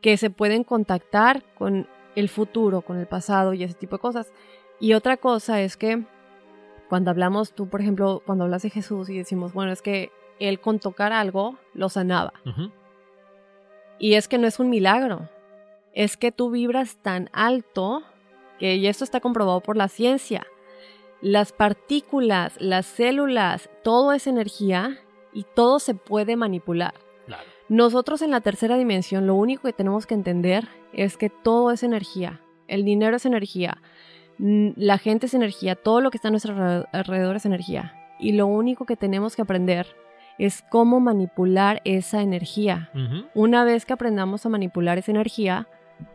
que se pueden contactar con el futuro, con el pasado y ese tipo de cosas. Y otra cosa es que cuando hablamos, tú por ejemplo, cuando hablas de Jesús y decimos, bueno, es que él con tocar algo lo sanaba. Ujú. Y es que no es un milagro, es que tú vibras tan alto que, y esto está comprobado por la ciencia, las partículas, las células, todo es energía y todo se puede manipular. Claro. Nosotros en la tercera dimensión lo único que tenemos que entender es que todo es energía. El dinero es energía. La gente es energía. Todo lo que está a nuestro alre- alrededor es energía. Y lo único que tenemos que aprender es cómo manipular esa energía. Una vez que aprendamos a manipular esa energía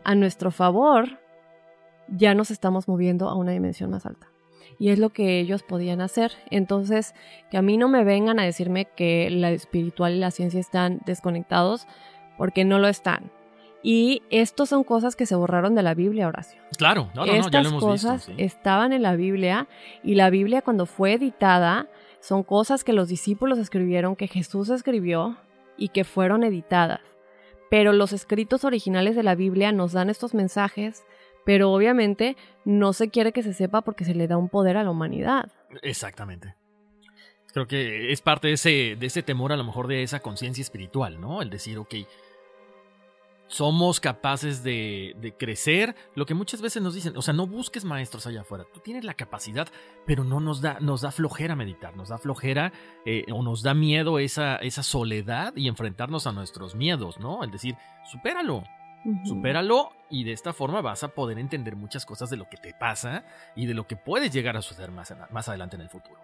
a nuestro favor, ya nos estamos moviendo a una dimensión más alta. Y es lo que ellos podían hacer. Entonces, que a mí no me vengan a decirme que la espiritual y la ciencia están desconectados, porque no lo están. Y estas son cosas que se borraron de la Biblia, Horacio. Claro, no, no, no, ya Estas lo hemos cosas visto. sí. estaban en la Biblia y la Biblia cuando fue editada son cosas que los discípulos escribieron, que Jesús escribió y que fueron editadas. Pero los escritos originales de la Biblia nos dan estos mensajes, pero obviamente no se quiere que se sepa porque se le da un poder a la humanidad. Exactamente. Creo que es parte de ese, de ese temor, a lo mejor, de esa conciencia espiritual, ¿no? El decir, ok, somos capaces de, de crecer, lo que muchas veces nos dicen, o sea, no busques maestros allá afuera, tú tienes la capacidad, pero no nos da, nos da flojera meditar, nos da flojera eh, o nos da miedo esa, esa soledad y enfrentarnos a nuestros miedos, ¿no? El decir, supéralo, supéralo y de esta forma vas a poder entender muchas cosas de lo que te pasa y de lo que puedes llegar a suceder más, en- más adelante en el futuro.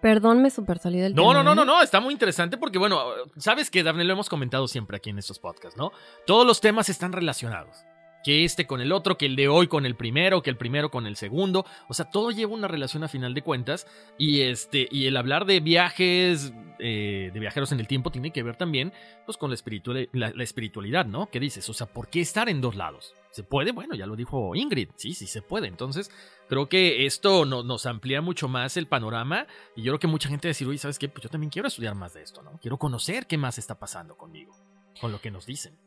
Perdón, me super salí del No, tema. no, no, ¿eh? no, no, está muy interesante porque, bueno, sabes que, Daphne, lo hemos comentado siempre aquí en estos podcasts, ¿no? Todos los temas están relacionados. Que este con el otro, que el de hoy con el primero, que el primero con el segundo. O sea, todo lleva una relación a final de cuentas. Y este, y el hablar de viajes, eh, de viajeros en el tiempo, tiene que ver también, pues, con la, espiritual- la, la espiritualidad, ¿no? ¿Qué dices? O sea, ¿por qué estar en dos lados? ¿Se puede? Bueno, ya lo dijo Ingrid. Sí, sí se puede. Entonces, creo que esto no- nos amplía mucho más el panorama. Y yo creo que mucha gente va a decir, oye, ¿sabes qué? Pues yo también quiero estudiar más de esto, ¿no? Quiero conocer qué más está pasando conmigo, con lo que nos dicen.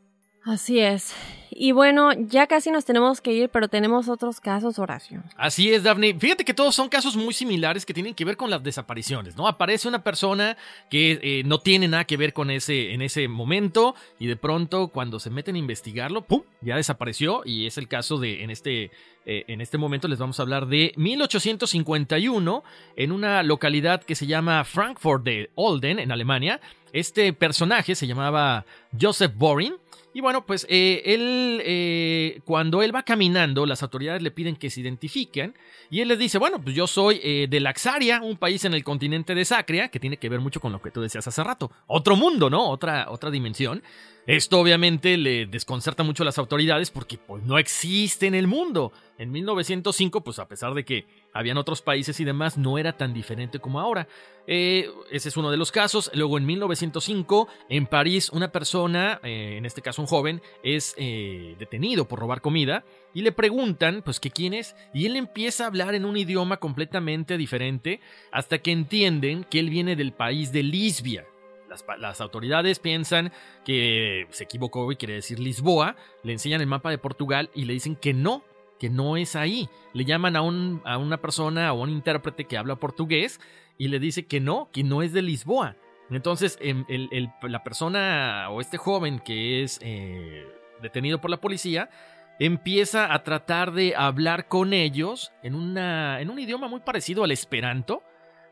Así es. Y bueno, ya casi nos tenemos que ir, pero tenemos otros casos, Horacio. Así es, Daphne. Fíjate que todos son casos muy similares que tienen que ver con las desapariciones, ¿no? Aparece una persona que eh, no tiene nada que ver con ese, en ese momento y de pronto cuando se meten a investigarlo, ¡pum! Ya desapareció y es el caso de, en este, eh, en este momento les vamos a hablar de 1851 en una localidad que se llama Frankfurt de Olden, en Alemania. Este personaje se llamaba Joseph Boring. Y bueno, pues eh, él, eh, cuando él va caminando, las autoridades le piden que se identifiquen. Y él les dice, bueno, pues yo soy eh, de Laxaria, un país en el continente de Sacria, que tiene que ver mucho con lo que tú decías hace rato. Otro mundo, ¿no? Otra, otra dimensión. Esto obviamente le desconcerta mucho a las autoridades porque pues no existe en el mundo. En 1905, pues a pesar de que habían otros países y demás, no era tan diferente como ahora. Eh, ese es uno de los casos. Luego en 1905, en París, una persona, eh, en este caso un joven, es eh, detenido por robar comida y le preguntan, pues, que quién es, y él empieza a hablar en un idioma completamente diferente hasta que entienden que él viene del país de Lisbia. Las, autoridades piensan que se equivocó y quiere decir Lisboa, le enseñan el mapa de Portugal y le dicen que no, que no es ahí. Le llaman a, un, a una persona o a un intérprete que habla portugués y le dice que no, que no es de Lisboa. Entonces, em, la persona o este joven que es eh, detenido por la policía empieza a tratar de hablar con ellos en, una, en un idioma muy parecido al esperanto.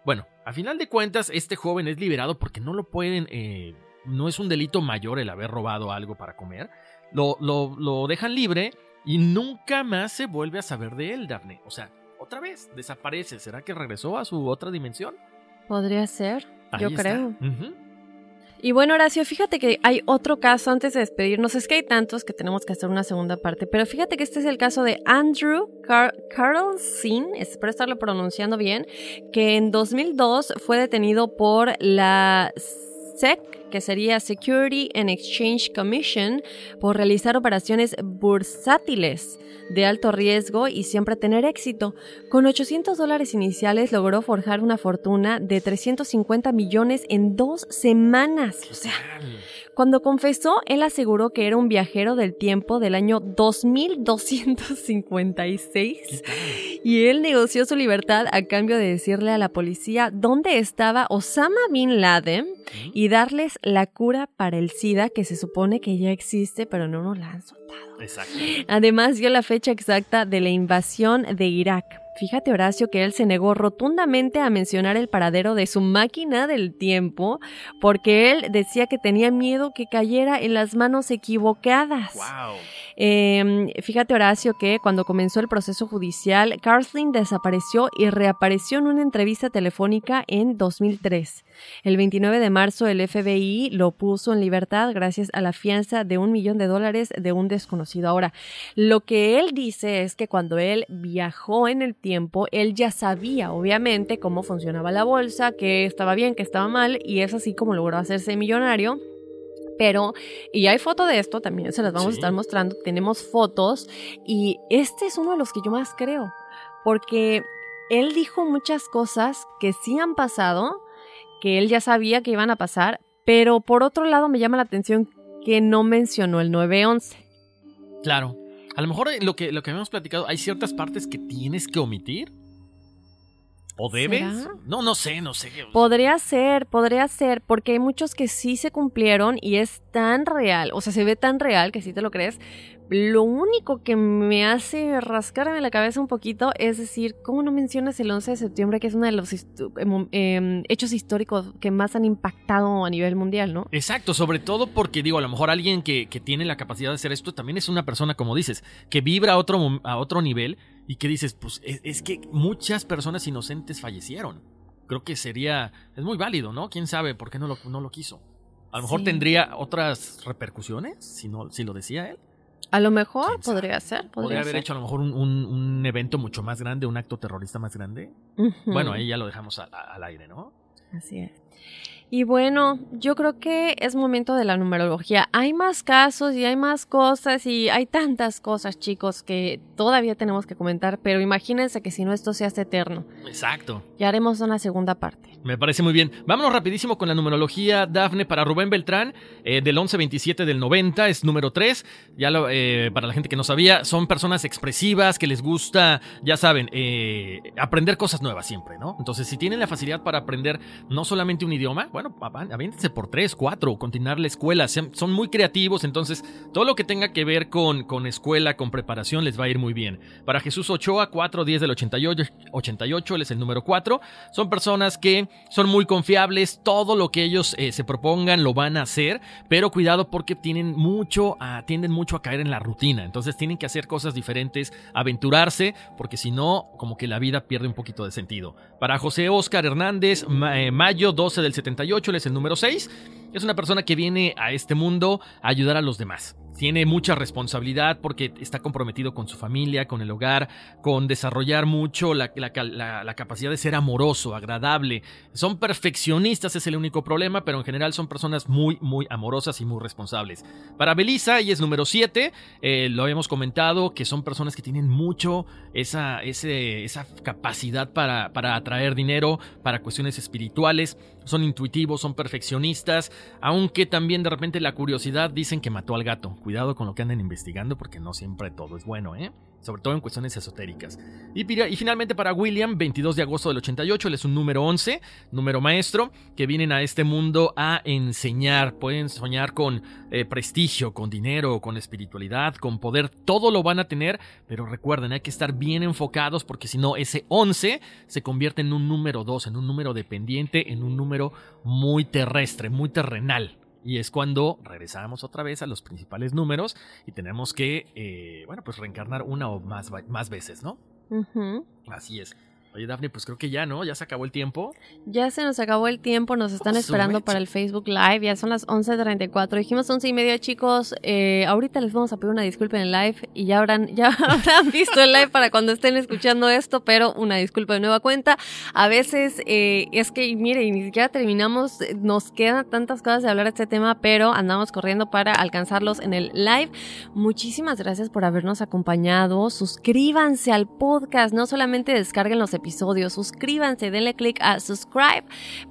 Bueno, a final de cuentas, este joven es liberado porque no lo pueden... eh, no es un delito mayor el haber robado algo para comer. Lo, lo, lo dejan libre y nunca más se vuelve a saber de él, Daphne. O sea, otra vez desaparece. ¿Será que regresó a su otra dimensión? Podría ser, Ahí yo está. creo. Y bueno, Horacio, fíjate que hay otro caso antes de despedirnos. Es que hay tantos que tenemos que hacer una segunda parte, pero fíjate que este es el caso de Andrew Car Carlson, espero estarlo pronunciando bien, que en 2002 fue detenido por la SEC, que sería Security and Exchange Commission, por realizar operaciones bursátiles de alto riesgo y siempre tener éxito. Con 800 dólares iniciales logró forjar una fortuna de 350 millones en dos semanas. O sea, cuando confesó, él aseguró que era un viajero del tiempo del año 2256 y él negoció su libertad a cambio de decirle a la policía dónde estaba Osama Bin Laden y darles la cura para el SIDA que se supone que ya existe pero no nos la han soltado. Exacto. Además dio la fecha exacta de la invasión de Irak. Fíjate Horacio que él se negó rotundamente a mencionar el paradero de su máquina del tiempo porque él decía que tenía miedo que cayera en las manos equivocadas. Wow. Eh, fíjate Horacio que cuando comenzó el proceso judicial, Carlin desapareció y reapareció en una entrevista telefónica en 2003. El 29 de marzo el FBI lo puso en libertad gracias a la fianza de un millón de dólares de un desconocido. Ahora, lo que él dice es que cuando él viajó en el tiempo, él ya sabía obviamente cómo funcionaba la bolsa, que estaba bien, que estaba mal, y es así como logró hacerse millonario pero, y hay foto de esto, también se las vamos Sí. a estar mostrando, tenemos fotos, y este es uno de los que yo más creo, porque él dijo muchas cosas que sí han pasado, que él ya sabía que iban a pasar, pero por otro lado me llama la atención que no mencionó el 911. Claro. A lo mejor eh, lo que, lo que habíamos platicado, hay ciertas partes que tienes que omitir. ¿O debes? ¿Será? No, no sé, no sé. Podría ser, podría ser, porque hay muchos que sí se cumplieron y es tan real, o sea, se ve tan real que sí te lo crees. Lo único que me hace rascarme la cabeza un poquito es decir, ¿cómo no mencionas el 11 de septiembre, que es uno de los em, em, hechos históricos que más han impactado a nivel mundial, ¿no? Exacto, sobre todo porque digo, a lo mejor alguien que, que tiene la capacidad de hacer esto también es una persona, como dices, que vibra a otro, a otro nivel y que dices, pues es, es que muchas personas inocentes fallecieron. Creo que sería, es muy válido, ¿no? ¿Quién sabe por qué no lo, no lo quiso? A lo mejor Sí. tendría otras repercusiones si, no, si lo decía él. A lo mejor podría ser, podría, Podría haber ser. hecho a lo mejor un, un- un evento mucho más grande, un acto terrorista más grande. Bueno, ahí ya lo dejamos a- a- al aire, ¿no? Así es. Y bueno, yo creo que es momento de la numerología. Hay más casos y hay más cosas y hay tantas cosas, chicos, que todavía tenemos que comentar, pero imagínense que si no esto se hace eterno. Exacto. Ya haremos una segunda parte. Me parece muy bien. Vámonos rapidísimo con la numerología, Dafne, para Rubén Beltrán, eh, del 1127 del 90, es número 3. Ya lo, eh, para la gente que no sabía, son personas expresivas, que les gusta, ya saben, eh, aprender cosas nuevas siempre, ¿no? Entonces, si tienen la facilidad para aprender no solamente un idioma, bueno, avan- aviéntense por 3, 4, continuar la escuela, son muy creativos, entonces todo lo que tenga que ver con, con escuela, con preparación, les va a ir muy bien. Para Jesús Ochoa, 410 del 88, 88, él es el número 4. Son personas que son muy confiables, todo lo que ellos eh, se propongan lo van a hacer, pero cuidado porque tienen mucho, a- tienden mucho a caer en la rutina, entonces tienen que hacer cosas diferentes, aventurarse, porque si no, como que la vida pierde un poquito de sentido. Para José Oscar Hernández, eh, mayo 12 del 78, él es el número 6, es una persona que viene a este mundo a ayudar a los demás. Tiene mucha responsabilidad porque está comprometido con su familia, con el hogar, con desarrollar mucho la, capacidad de ser amoroso, agradable. Son perfeccionistas, es el único problema, pero en general son personas muy, muy amorosas y muy responsables. Para Belisa, ella es número 7, lo habíamos comentado, que son personas que tienen mucho esa, esa capacidad para, para atraer dinero, para cuestiones espirituales. Son intuitivos, son perfeccionistas, aunque también de repente la curiosidad dicen que mató al gato. Cuidado con lo que anden investigando porque no siempre todo es bueno, ¿eh? Sobre todo en cuestiones esotéricas. Y, finalmente para William, 22 de agosto del 88, él es un número 11, número maestro, que vienen a este mundo a enseñar. Pueden soñar con eh, prestigio, con dinero, con espiritualidad, con poder. Todo lo van a tener, pero recuerden, hay que estar bien enfocados porque si no, ese 11 se convierte en un número 2, en un número dependiente, en un número muy terrestre, muy terrenal. Y es cuando regresamos otra vez a los principales números y tenemos que, eh, bueno, pues reencarnar una o más, más veces, ¿no? Así es. Oye, Daphne, pues creo que ya, ¿no? Ya se acabó el tiempo. Ya se nos acabó el tiempo, nos están esperando para el Facebook Live, ya son las 11.34. Dijimos 11 y media, chicos. Eh, ahorita les vamos a pedir una disculpa en el live y ya habrán, ya habrán visto el live para cuando estén escuchando esto, pero una disculpa de nueva cuenta. A veces eh, es que, mire, ni siquiera terminamos, nos quedan tantas cosas de hablar de este tema, pero andamos corriendo para alcanzarlos en el live. Muchísimas gracias por habernos acompañado. Suscríbanse al podcast, no solamente descarguen los episodios. Suscríbanse, denle click a subscribe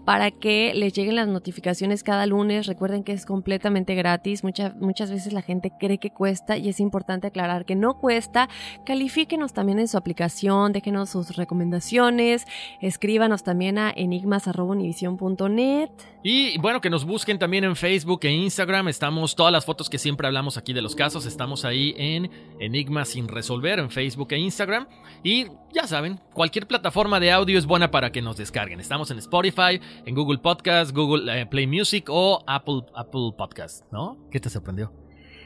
para que les lleguen las notificaciones cada lunes. Recuerden que es completamente gratis. Muchas, muchas veces la gente cree que cuesta y es importante aclarar que no cuesta. Califíquenos también en su aplicación, déjenos sus recomendaciones, escríbanos también a enigmas.univision.net. Y bueno, que nos busquen también en Facebook e Instagram. Estamos todas las fotos que siempre hablamos aquí de los casos. Estamos ahí en Enigmas sin resolver en Facebook e Instagram. Y ya saben, cualquier plataforma de audio es buena para que nos descarguen. Estamos en Spotify, en Google Podcast, Google eh, Play Music o Apple, Apple Podcast, ¿no? ¿Qué te sorprendió?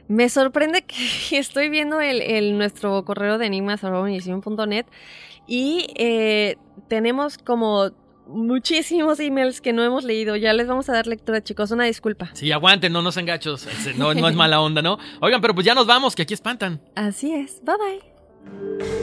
Me sorprende que estoy viendo el, nuestro correo de enigmas.net y eh, tenemos como muchísimos emails que no hemos leído. Ya les vamos a dar lectura, chicos. Una disculpa. Sí, aguanten, no nos engachos. No, no es mala onda, ¿no? Oigan, pero pues ya nos vamos, que aquí espantan. Así es. Bye bye.